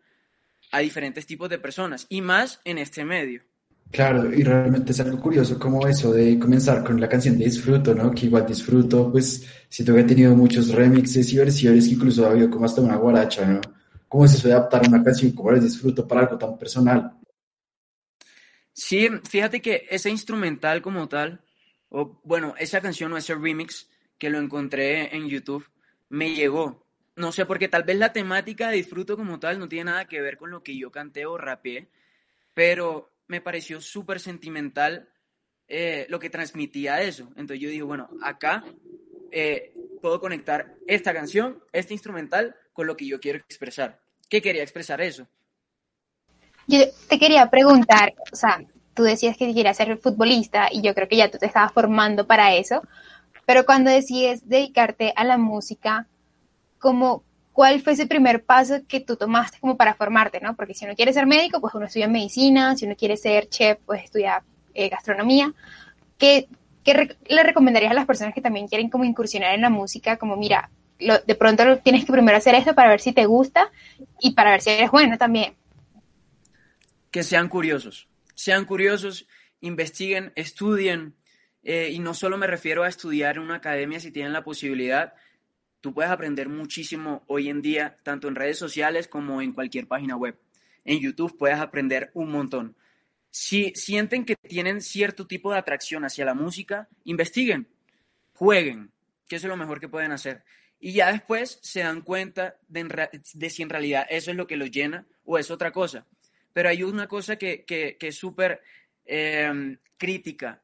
a diferentes tipos de personas y más en este medio. Claro, y realmente es algo curioso como eso de comenzar con la canción de Disfruto, ¿no? Que igual Disfruto, pues siento que ha tenido muchos remixes y versiones que incluso ha habido como hasta una guaracha, ¿no? ¿Cómo eso de adaptar una canción como el Disfruto para algo tan personal? Sí, fíjate que ese instrumental como tal, o bueno, esa canción o ese remix que lo encontré en YouTube, me llegó no sé, porque tal vez la temática de disfruto como tal no tiene nada que ver con lo que yo canté o rapeé, pero me pareció súper sentimental eh, lo que transmitía eso. Entonces yo digo, bueno, acá eh, puedo conectar esta canción, este instrumental, con lo que yo quiero expresar. ¿Qué quería expresar eso? Yo te quería preguntar, o sea, tú decías que querías ser futbolista y yo creo que ya tú te estabas formando para eso, pero cuando decides dedicarte a la música, como cuál fue ese primer paso que tú tomaste como para formarte, ¿no? Porque si uno quiere ser médico, pues uno estudia medicina, si uno quiere ser chef, pues estudia eh, gastronomía. ¿Qué, qué le recomendarías a las personas que también quieren como incursionar en la música? Como, mira, de pronto tienes que primero hacer esto para ver si te gusta y para ver si eres bueno también. Que sean curiosos, sean curiosos, investiguen, estudien, eh, y no solo me refiero a estudiar en una academia si tienen la posibilidad, Tú puedes aprender muchísimo hoy en día, tanto en redes sociales como en cualquier página web. En YouTube puedes aprender un montón. Si sienten que tienen cierto tipo de atracción hacia la música, investiguen, jueguen, que es lo mejor que pueden hacer. Y ya después se dan cuenta de, si en realidad eso es lo que los llena o es otra cosa. Pero hay una cosa que, que, es súper eh, crítica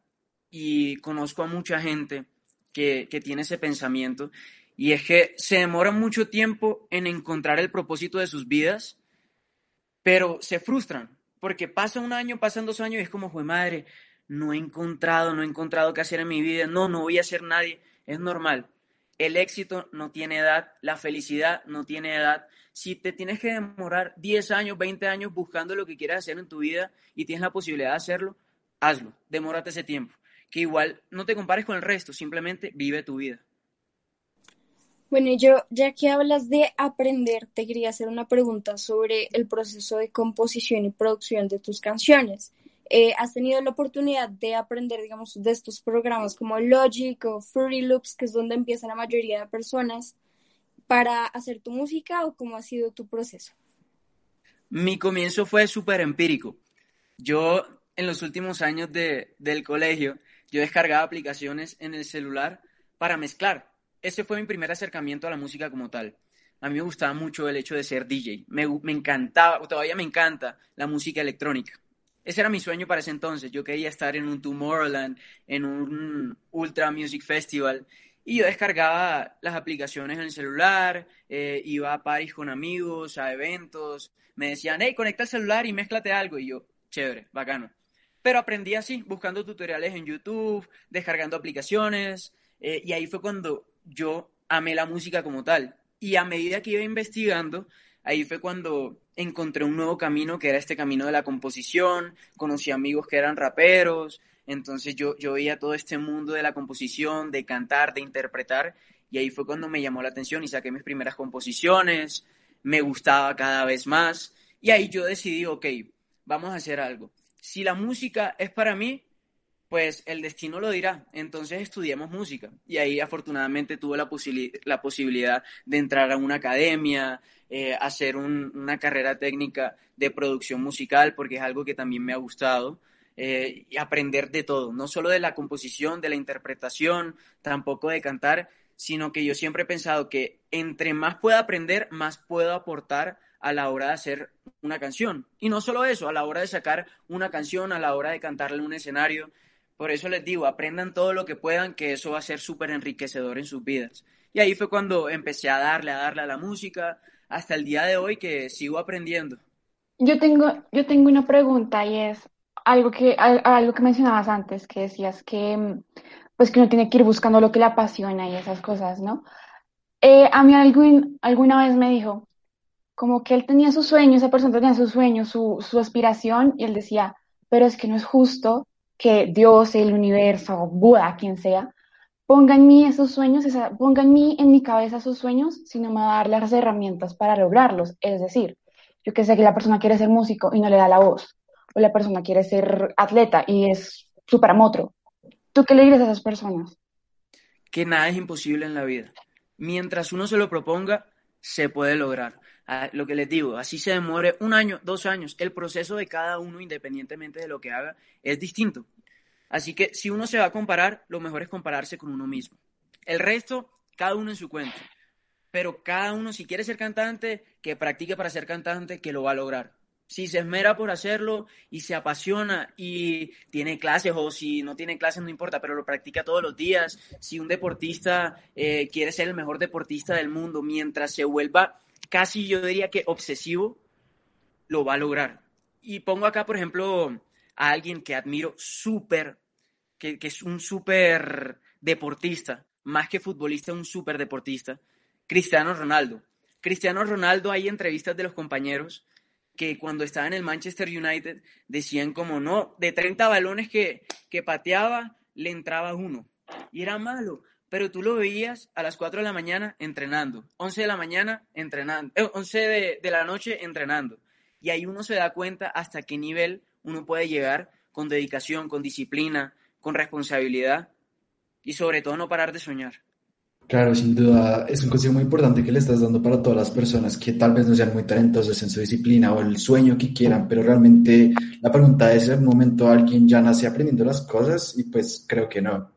y conozco a mucha gente que, que tiene ese pensamiento y es que se demora mucho tiempo en encontrar el propósito de sus vidas, pero se frustran porque pasa un año, pasan dos años y es como, fue madre, no he encontrado, no he encontrado qué hacer en mi vida, no, no voy a ser nadie, es normal. El éxito no tiene edad, la felicidad no tiene edad. Si te tienes que demorar 10 años, 20 años buscando lo que quieras hacer en tu vida y tienes la posibilidad de hacerlo, hazlo, demórate ese tiempo. Que igual no te compares con el resto, simplemente vive tu vida. Bueno, yo, ya que hablas de aprender, te quería hacer una pregunta sobre el proceso de composición y producción de tus canciones. Eh, ¿Has tenido la oportunidad de aprender, digamos, de estos programas como Logic o Fruity Loops, que es donde empieza la mayoría de personas, para hacer tu música o cómo ha sido tu proceso? Mi comienzo fue súper empírico. Yo, en los últimos años de, del colegio, yo descargaba aplicaciones en el celular para mezclar. Ese fue mi primer acercamiento a la música como tal. A mí me gustaba mucho el hecho de ser DJ. Me, me encantaba, todavía me encanta la música electrónica. Ese era mi sueño para ese entonces. Yo quería estar en un Tomorrowland, en un Ultra Music Festival. Y yo descargaba las aplicaciones en el celular, eh, iba a París con amigos, a eventos. Me decían, hey, conecta el celular y mézclate algo. Y yo, chévere, bacano. Pero aprendí así, buscando tutoriales en YouTube, descargando aplicaciones. Eh, y ahí fue cuando yo amé la música como tal. Y a medida que iba investigando, ahí fue cuando encontré un nuevo camino, que era este camino de la composición, conocí amigos que eran raperos, entonces yo, yo veía todo este mundo de la composición, de cantar, de interpretar, y ahí fue cuando me llamó la atención y saqué mis primeras composiciones, me gustaba cada vez más, y ahí yo decidí, ok, vamos a hacer algo. Si la música es para mí, pues el destino lo dirá. Entonces estudiamos música. Y ahí afortunadamente tuve la, la posibilidad de entrar a una academia, eh, hacer un, una carrera técnica de producción musical, porque es algo que también me ha gustado. Eh, y aprender de todo, no solo de la composición, de la interpretación, tampoco de cantar, sino que yo siempre he pensado que entre más pueda aprender, más puedo aportar a la hora de hacer una canción. Y no solo eso, a la hora de sacar una canción, a la hora de cantarle un escenario. Por eso les digo, aprendan todo lo que puedan, que eso va a ser súper enriquecedor en sus vidas. Y ahí fue cuando empecé a darle, a darle a la música, hasta el día de hoy que sigo aprendiendo. Yo tengo, yo tengo una pregunta y es algo que, algo que mencionabas antes, que decías que, pues que uno tiene que ir buscando lo que le apasiona y esas cosas, ¿no? Eh, a mí algún, alguna vez me dijo, como que él tenía su sueño, esa persona tenía su sueño, su, su aspiración, y él decía, pero es que no es justo que Dios, el universo, Buda, quien sea, ponga en mí esos sueños, esa, ponga en mí, en mi cabeza esos sueños, sino me va a dar las herramientas para lograrlos. Es decir, yo que sé que la persona quiere ser músico y no le da la voz, o la persona quiere ser atleta y es súper amotro. ¿Tú qué le dices a esas personas? Que nada es imposible en la vida. Mientras uno se lo proponga, se puede lograr. Lo que les digo, así se demore un año, dos años, el proceso de cada uno, independientemente de lo que haga, es distinto. Así que si uno se va a comparar, lo mejor es compararse con uno mismo. El resto, cada uno en su cuenta. Pero cada uno, si quiere ser cantante, que practique para ser cantante, que lo va a lograr. Si se esmera por hacerlo y se apasiona y tiene clases o si no tiene clases no importa, pero lo practica todos los días. Si un deportista eh, quiere ser el mejor deportista del mundo mientras se vuelva casi yo diría que obsesivo, lo va a lograr. Y pongo acá, por ejemplo, a alguien que admiro súper, que, es un súper deportista, más que futbolista, un súper deportista, Cristiano Ronaldo. Cristiano Ronaldo, hay entrevistas de los compañeros que cuando estaba en el Manchester United decían como no, de 30 balones que, que pateaba, le entraba uno. Y era malo, pero tú lo veías a las 4 de la mañana entrenando, 11 de la mañana entrenando, 11 eh, de, de, la noche entrenando. Y ahí uno se da cuenta hasta qué nivel uno puede llegar con dedicación, con disciplina, con responsabilidad y sobre todo no parar de soñar. Claro, sin duda es un consejo muy importante que le estás dando para todas las personas que tal vez no sean muy talentosas en su disciplina o el sueño que quieran, pero realmente la pregunta es, ¿en momento alguien ya nace aprendiendo las cosas? Y pues creo que no.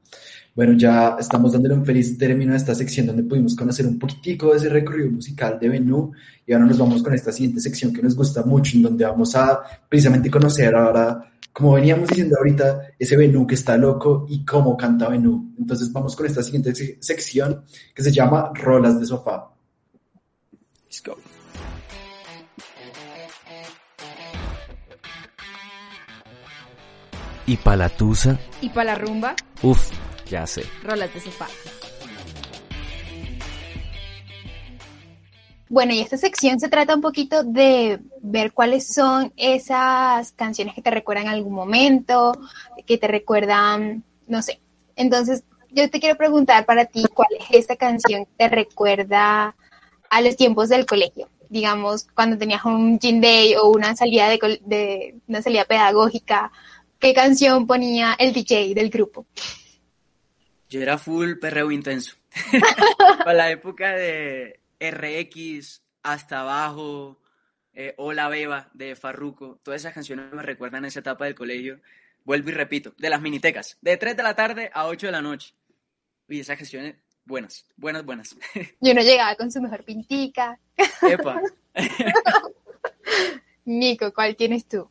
Bueno, ya estamos dándole un feliz término a esta sección donde pudimos conocer un poquitico de ese recorrido musical de Benú y ahora nos vamos con esta siguiente sección que nos gusta mucho, en donde vamos a precisamente conocer ahora como veníamos diciendo ahorita, ese Benú que está loco y cómo canta Benú. Entonces vamos con esta siguiente sección que se llama Rolas de Sofá. Let's go. ¿Y pa' la tusa? ¿Y para la rumba? Uf, ya sé. Rolas de sofá. Bueno, y esta sección se trata un poquito de ver cuáles son esas canciones que te recuerdan algún momento, que te recuerdan, no sé. Entonces, yo te quiero preguntar para ti, ¿cuál es esta canción que te recuerda a los tiempos del colegio? Digamos, cuando tenías un gym day o una salida de, de una salida pedagógica, ¿qué canción ponía el DJ del grupo? Yo era full perreo intenso. Para la época de RX, Hasta Abajo, eh, Hola Beba de Farruko, todas esas canciones me recuerdan a esa etapa del colegio. Vuelvo y repito, de las minitecas, de 3 de la tarde a 8 de la noche. Y esas canciones buenas, buenas, buenas. Yo no llegaba con su mejor pintica. Epa. Nico, ¿cuál tienes tú?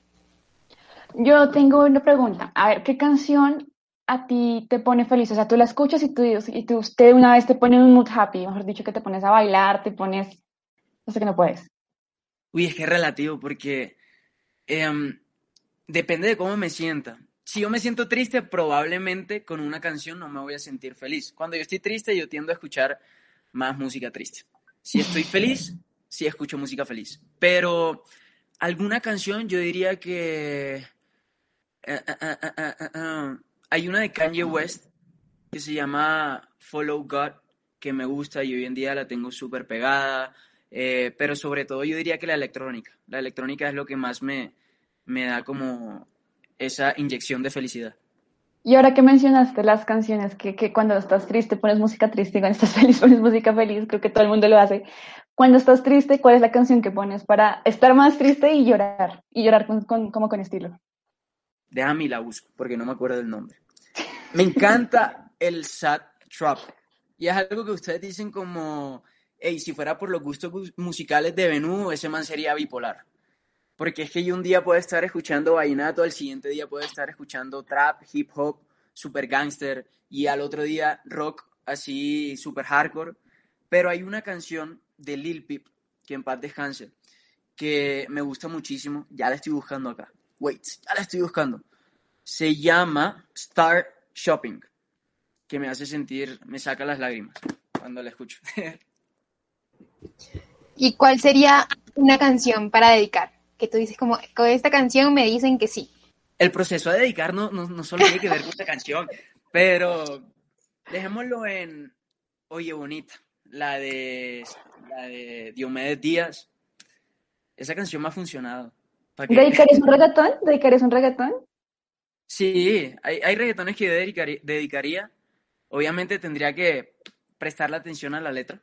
Yo tengo una pregunta. A ver, ¿qué canción a ti te pone feliz? O sea, tú la escuchas y tú, y tú usted una vez te pone un mood happy, mejor dicho, que te pones a bailar, te pones... No sé que no puedes. Uy, es que es relativo porque em, depende de cómo me sienta. Si yo me siento triste, probablemente con una canción no me voy a sentir feliz. Cuando yo estoy triste, yo tiendo a escuchar más música triste. Si estoy feliz, sí escucho música feliz. Pero alguna canción, yo diría que... eh, eh, eh, hay una de Kanye West que se llama Follow God, que me gusta y hoy en día la tengo súper pegada. Eh, pero sobre todo yo diría que la electrónica. La electrónica es lo que más me, me da como esa inyección de felicidad. Y ahora que mencionaste las canciones, que, que cuando estás triste pones música triste y cuando estás feliz pones música feliz, creo que todo el mundo lo hace. Cuando estás triste, ¿cuál es la canción que pones para estar más triste y llorar? Y llorar con, con- como con estilo. Déjame y la busco, porque no me acuerdo del nombre. Me encanta el sad trap. Y es algo que ustedes dicen como, hey, si fuera por los gustos gus- musicales de Benú, ese man sería bipolar. Porque es que yo un día puedo estar escuchando vallenato, al siguiente día puedo estar escuchando trap, hip hop, super gangster, y al otro día rock así super hardcore. Pero hay una canción de Lil Peep, que en paz descanse, que me gusta muchísimo. Ya la estoy buscando acá. Wait, ya la estoy buscando. Se llama Star Shopping, que me hace sentir, me saca las lágrimas cuando la escucho. ¿Y cuál sería una canción para dedicar? Que tú dices como, con esta canción me dicen que sí. El proceso de dedicar no, no, no solo tiene que ver con esta canción, pero dejémoslo en Oye Bonita, la de, la de Diomedes Díaz. Esa canción me ha funcionado. ¿Para qué? ¿Dedicarías un reggaetón? ¿Dedicarías un reggaetón? Sí, hay, hay reggaetones que yo dedicaría, dedicaría. Obviamente tendría que prestarle atención a la letra.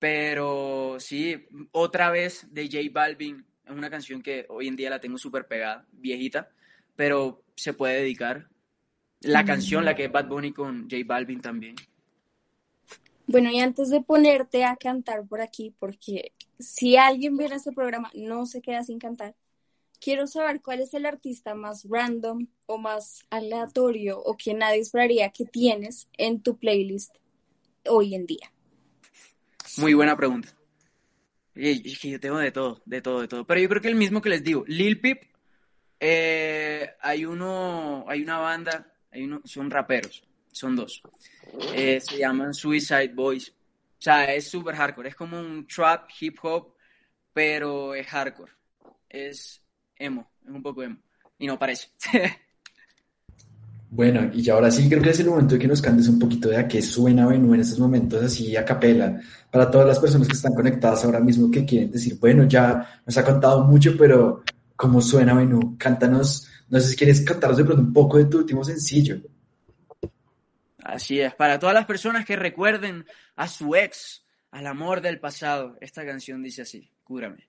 Pero sí, otra vez de J Balvin, es una canción que hoy en día la tengo súper pegada, viejita, pero se puede dedicar. La canción, la que es Bad Bunny con J Balvin también. Bueno, y antes de ponerte a cantar por aquí, porque si alguien viene a este programa no se queda sin cantar, quiero saber cuál es el artista más random o más aleatorio o que nadie esperaría que tienes en tu playlist hoy en día. Muy buena pregunta. Es que yo tengo de todo, de todo, de todo. Pero yo creo que el mismo que les digo, Lil Peep, eh, hay uno, hay una banda, hay uno, son raperos, son dos. Eh, se llaman Suicide Boys. O sea, es súper hardcore, es como un trap, hip hop, pero es hardcore. Es emo, es un poco emo. Y no parece. Bueno, y ahora sí creo que es el momento de que nos cantes un poquito de a qué suena Benú en estos momentos así a capela, para todas las personas que están conectadas ahora mismo que quieren decir, bueno, ya nos ha contado mucho, pero ¿cómo suena Benú? Cántanos, no sé si quieres cantarnos de pronto un poco de tu último sencillo. Así es, para todas las personas que recuerden a su ex, al amor del pasado, esta canción dice así, cúrame.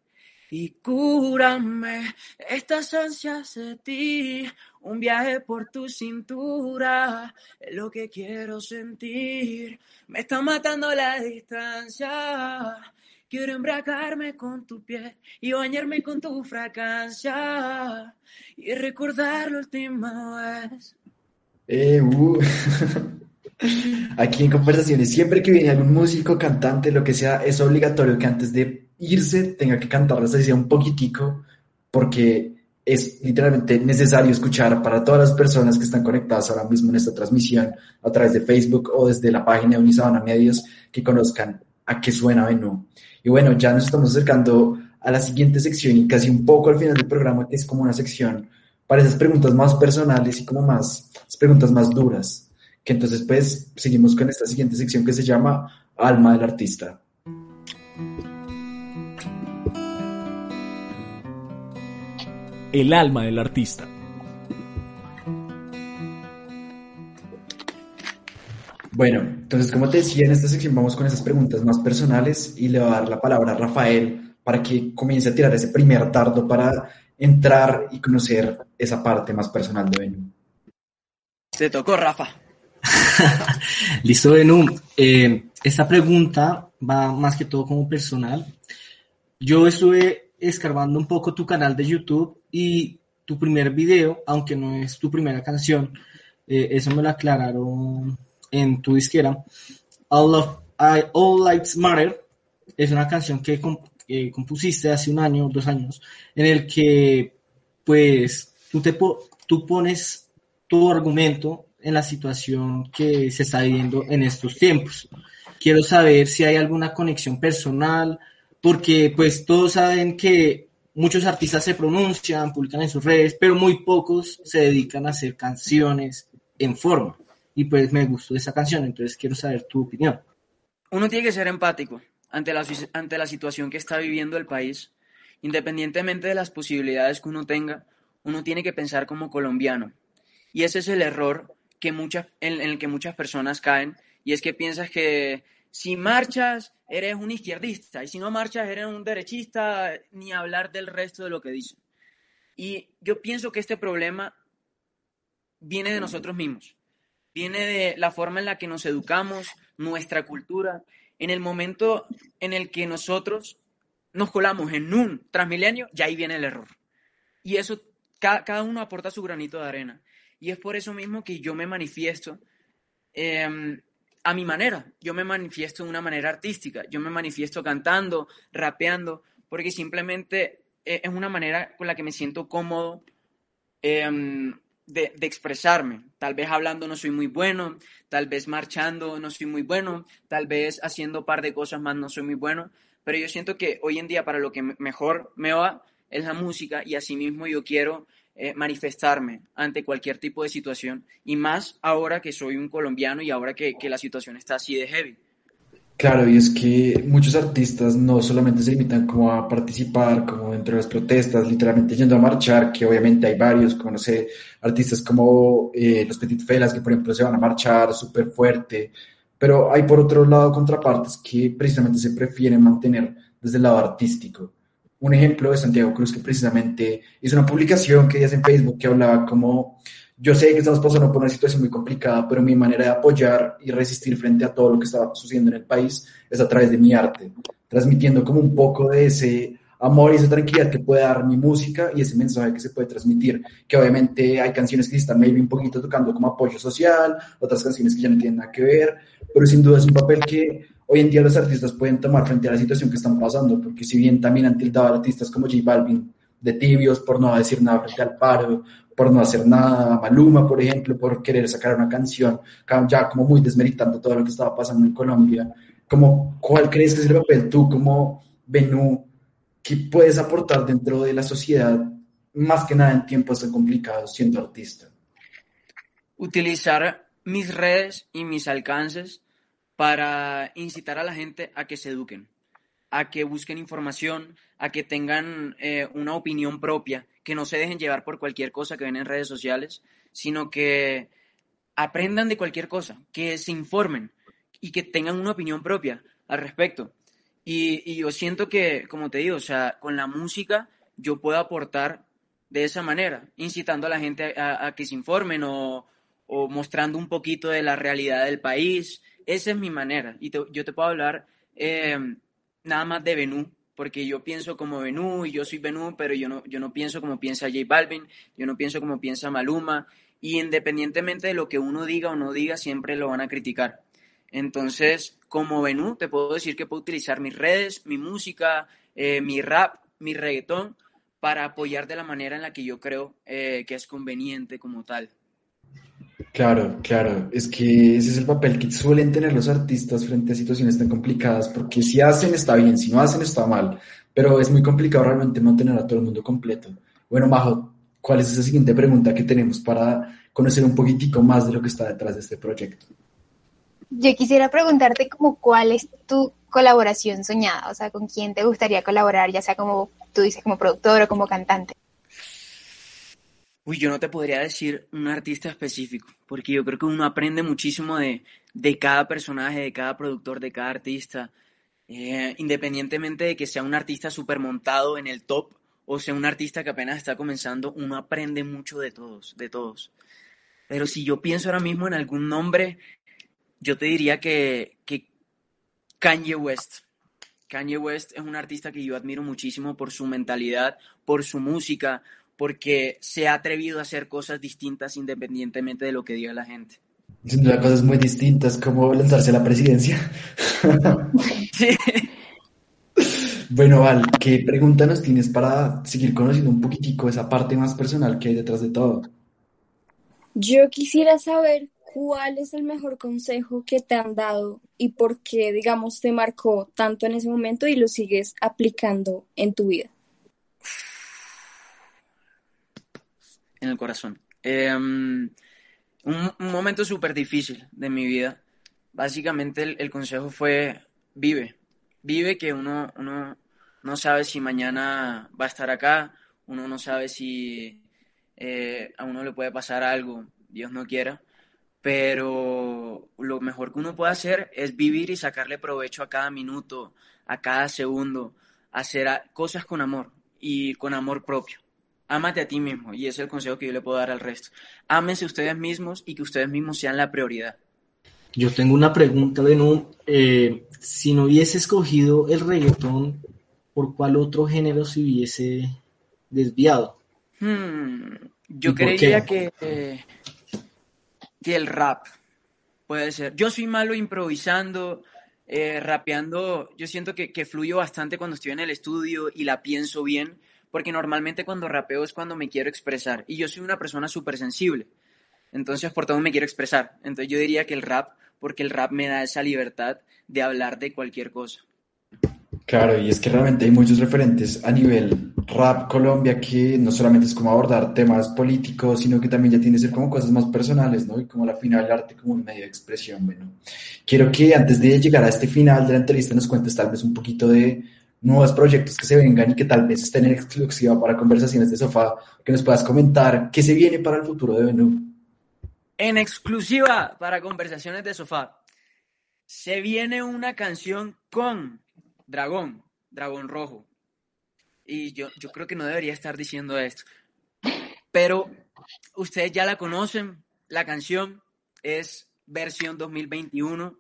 Y cúrame estas ansias de ti, un viaje por tu cintura, es lo que quiero sentir. Me está matando la distancia, quiero embragarme con tu piel y bañarme con tu fragancia y recordar la última vez. Eh, uh. Aquí en conversaciones, siempre que viene algún músico, cantante, lo que sea, es obligatorio que antes de irse tenga que cantarles así sea un poquitico, porque es literalmente necesario escuchar para todas las personas que están conectadas ahora mismo en esta transmisión a través de Facebook o desde la página de Unisabana Medios que conozcan a qué suena Venú. Y bueno, ya nos estamos acercando a la siguiente sección y casi un poco al final del programa, que es como una sección para esas preguntas más personales y como más, preguntas más duras. Que entonces pues seguimos con esta siguiente sección que se llama Alma del Artista. El alma del artista. Bueno, entonces como te decía, en esta sección vamos con esas preguntas más personales y le voy a dar la palabra a Rafael para que comience a tirar ese primer tardo para entrar y conocer esa parte más personal de Venú. Te tocó, Rafa. Listo, Venú. Eh, esta pregunta va más que todo como personal. Yo estuve escarbando un poco tu canal de YouTube y tu primer video, aunque no es tu primera canción, eh, eso me lo aclararon en tu disquera. All, of, I, All Lights Matter es una canción que eh, compusiste hace un año, dos años, en el que pues tú, te tú pones tu argumento en la situación que se está viviendo en estos tiempos. Quiero saber si hay alguna conexión personal, porque pues todos saben que muchos artistas se pronuncian, publican en sus redes, pero muy pocos se dedican a hacer canciones en forma. Y pues me gustó esa canción, entonces quiero saber tu opinión. Uno tiene que ser empático ante la, ante la situación que está viviendo el país. Independientemente de las posibilidades que uno tenga, uno tiene que pensar como colombiano. Y ese es el error que muchas, en, el que muchas personas caen, y es que piensas que si marchas eres un izquierdista y si no marchas eres un derechista, ni hablar del resto de lo que dicen. Y yo pienso que este problema viene de nosotros mismos, viene de la forma en la que nos educamos, nuestra cultura, en el momento en el que nosotros nos colamos en un transmilenio, ya ahí viene el error. Y eso, cada, uno aporta su granito de arena. Y es por eso mismo que yo me manifiesto. Eh, a mi manera. Yo me manifiesto de una manera artística. Yo me manifiesto cantando, rapeando, porque simplemente eh, es una manera con la que me siento cómodo em, de, expresarme. Tal vez hablando no soy muy bueno, tal vez marchando no soy muy bueno, tal vez haciendo un par de cosas más no soy muy bueno, pero yo siento que hoy en día para lo que mejor me va es la música y asimismo yo quiero eh, manifestarme ante cualquier tipo de situación y más ahora que soy un colombiano y ahora que, que la situación está así de heavy. Claro, y es que muchos artistas no solamente se limitan como a participar, como dentro de las protestas, literalmente yendo a marchar, que obviamente hay varios, como no sé, artistas como eh, los Petit Felas, que por ejemplo se van a marchar súper fuerte, pero hay por otro lado contrapartes que precisamente se prefieren mantener desde el lado artístico un ejemplo de Santiago Cruz que precisamente hizo una publicación que hace en Facebook que hablaba como yo sé que estamos pasando por una situación muy complicada, pero mi manera de apoyar y resistir frente a todo lo que está sucediendo en el país es a través de mi arte, transmitiendo como un poco de ese amor y esa tranquilidad que puede dar mi música y ese mensaje que se puede transmitir, que obviamente hay canciones que están maybe un poquito tocando como apoyo social, otras canciones que ya no tienen nada que ver, pero sin duda es un papel que hoy en día los artistas pueden tomar frente a la situación que están pasando, porque si bien también han tildado artistas como J Balvin de tibios por no decir nada frente al paro, por no hacer nada, Maluma, por ejemplo, por querer sacar una canción, ya como muy desmeritando todo lo que estaba pasando en Colombia, como, ¿cuál crees que es el papel tú como Benú que puedes aportar dentro de la sociedad, más que nada en tiempos tan complicados siendo artista? Utilizar mis redes y mis alcances para incitar a la gente a que se eduquen, a que busquen información, a que tengan eh, una opinión propia, que no se dejen llevar por cualquier cosa que ven en redes sociales, sino que aprendan de cualquier cosa, que se informen y que tengan una opinión propia al respecto. Y, y yo siento que, como te digo, o sea, con la música yo puedo aportar de esa manera, incitando a la gente a, a que se informen o, o, mostrando un poquito de la realidad del país. Esa es mi manera. Y yo te puedo hablar eh, nada más de Benú, porque yo pienso como Benú y yo soy Benú, pero yo no, yo no pienso como piensa J Balvin, yo no pienso como piensa Maluma, y independientemente de lo que uno diga o no diga, siempre lo van a criticar. Entonces, como Benú, te puedo decir que puedo utilizar mis redes, mi música, eh, mi rap, mi reggaetón, para apoyar de la manera en la que yo creo eh, que es conveniente como tal. Claro, claro, es que ese es el papel que suelen tener los artistas frente a situaciones tan complicadas, porque si hacen está bien, si no hacen está mal, pero es muy complicado realmente mantener a todo el mundo completo. Bueno, Majo, ¿cuál es esa siguiente pregunta que tenemos para conocer un poquitico más de lo que está detrás de este proyecto? Yo quisiera preguntarte como cuál es tu colaboración soñada, o sea, con quién te gustaría colaborar, ya sea como tú dices, como productor o como cantante. Uy, yo no te podría decir un artista específico, porque yo creo que uno aprende muchísimo de, de cada personaje, de cada productor, de cada artista, eh, independientemente de que sea un artista súper montado en el top o sea un artista que apenas está comenzando, uno aprende mucho de todos, de todos. Pero si yo pienso ahora mismo en algún nombre, yo te diría que, que Kanye West. Kanye West es un artista que yo admiro muchísimo por su mentalidad, por su música, porque se ha atrevido a hacer cosas distintas independientemente de lo que diga la gente. Sin duda, cosas muy distintas, como lanzarse a la presidencia. Sí. Bueno, Val, ¿qué pregunta nos tienes para seguir conociendo un poquitico esa parte más personal que hay detrás de todo? Yo quisiera saber cuál es el mejor consejo que te han dado y por qué, digamos, te marcó tanto en ese momento y lo sigues aplicando en tu vida. En el corazón. Eh, un, momento súper difícil de mi vida. Básicamente el, el, consejo fue vive. Vive que uno, uno no sabe si mañana va a estar acá, uno no sabe si eh, a uno le puede pasar algo, Dios no quiera, pero lo mejor que uno puede hacer es vivir y sacarle provecho a cada minuto, a cada segundo, hacer cosas con amor y con amor propio. Ámate a ti mismo y ese es el consejo que yo le puedo dar al resto. Ámense ustedes mismos y que ustedes mismos sean la prioridad. Yo tengo una pregunta, Benú. Eh, si no hubiese escogido el reggaetón, ¿por cuál otro género se hubiese desviado? Hmm, yo creería que, eh, que el rap puede ser. Yo soy malo improvisando, eh, rapeando. Yo siento que, que fluyo bastante cuando estoy en el estudio y la pienso bien, porque normalmente cuando rapeo es cuando me quiero expresar. Y yo soy una persona súper sensible. Entonces, por todo me quiero expresar. Entonces, yo diría que el rap, porque el rap me da esa libertad de hablar de cualquier cosa. Claro, y es que realmente hay muchos referentes a nivel rap Colombia que no solamente es como abordar temas políticos, sino que también ya tiene que ser como cosas más personales, ¿no? Y como la final el arte como un medio de expresión, bueno. Quiero que antes de llegar a este final de la entrevista nos cuentes tal vez un poquito de nuevos proyectos que se vengan y que tal vez estén en exclusiva para conversaciones de sofá, que nos puedas comentar qué se viene para el futuro de Benú. En exclusiva para conversaciones de sofá, se viene una canción con Dragón, Dragón Rojo. Y yo, yo creo que no debería estar diciendo esto. Pero ustedes ya la conocen, la canción es versión 2021.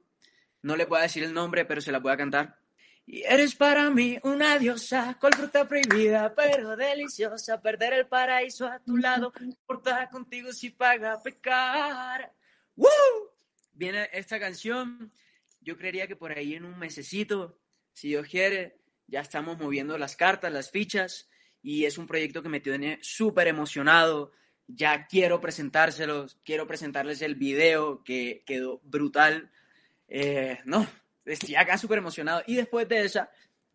No le voy a decir el nombre, pero se la voy a cantar. Y eres para mí una diosa, con fruta prohibida, pero deliciosa. Perder el paraíso a tu lado, importa contigo si paga pecar. ¡Woo! Viene esta canción. Yo creería que por ahí en un mesecito si Dios quiere, ya estamos moviendo las cartas, las fichas, y es un proyecto que me tiene súper emocionado. Ya quiero presentárselos, quiero presentarles el video que quedó brutal. Eh, no, estoy acá súper emocionado. Y después de esa,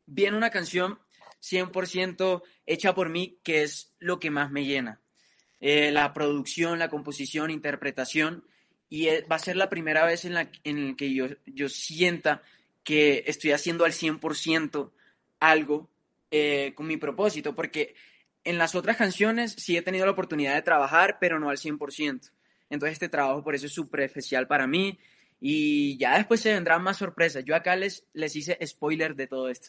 viene una canción 100% hecha por mí, que es lo que más me llena. Eh, la producción, la composición, interpretación, y va a ser la primera vez en la en que yo, yo sienta que estoy haciendo al 100% algo eh, con mi propósito, porque en las otras canciones sí he tenido la oportunidad de trabajar, pero no al 100%. Entonces este trabajo por eso es súper especial para mí. Y ya después se vendrán más sorpresas. Yo acá les, les hice spoiler de todo esto.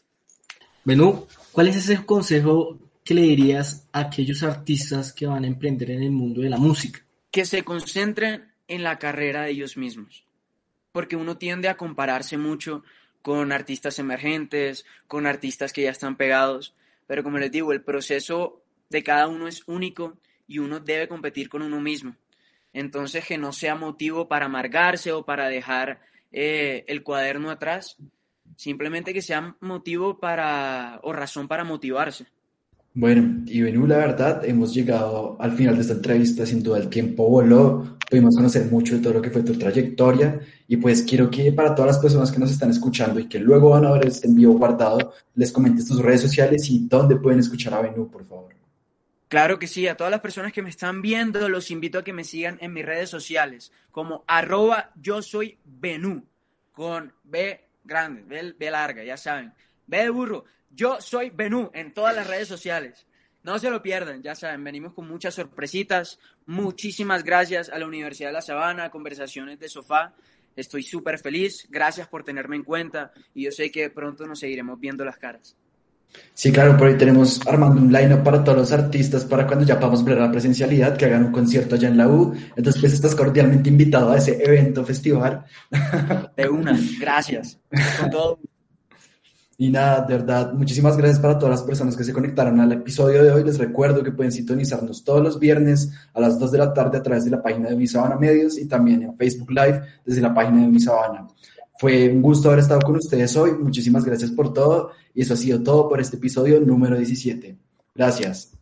Benú, ¿cuál es ese consejo que le dirías a aquellos artistas que van a emprender en el mundo de la música? Que se concentren en la carrera de ellos mismos. Porque uno tiende a compararse mucho con artistas emergentes, con artistas que ya están pegados. Pero como les digo, el proceso de cada uno es único y uno debe competir con uno mismo. Entonces, que no sea motivo para amargarse o para dejar eh, el cuaderno atrás, simplemente que sea motivo para o razón para motivarse. Bueno, y Benú, la verdad, hemos llegado al final de esta entrevista, sin duda el tiempo voló, pudimos conocer mucho de todo lo que fue tu trayectoria y pues quiero que para todas las personas que nos están escuchando y que luego van a ver este envío guardado, les comentes tus redes sociales y dónde pueden escuchar a Benú, por favor. Claro que sí, a todas las personas que me están viendo, los invito a que me sigan en mis redes sociales, como arroba yo soy Benú, con B grande, B, larga, ya saben. B de burro, yo soy Benú en todas las redes sociales. No se lo pierdan, ya saben, venimos con muchas sorpresitas. Muchísimas gracias a la Universidad de La Sabana, Conversaciones de Sofá. Estoy súper feliz, gracias por tenerme en cuenta y yo sé que pronto nos seguiremos viendo las caras. Sí, claro, por ahí tenemos armando un line-up para todos los artistas para cuando ya podamos ver la presencialidad, que hagan un concierto allá en la U. Entonces, pues estás cordialmente invitado a ese evento, festival. De una, gracias. Con todo. Y nada, de verdad, muchísimas gracias para todas las personas que se conectaron al episodio de hoy. Les recuerdo que pueden sintonizarnos todos los viernes a las 2 de la tarde a través de la página de Mi Sabana Medios y también en Facebook Live desde la página de Mi Sabana. Fue un gusto haber estado con ustedes hoy. Muchísimas gracias por todo. Y eso ha sido todo por este episodio número 17. Gracias.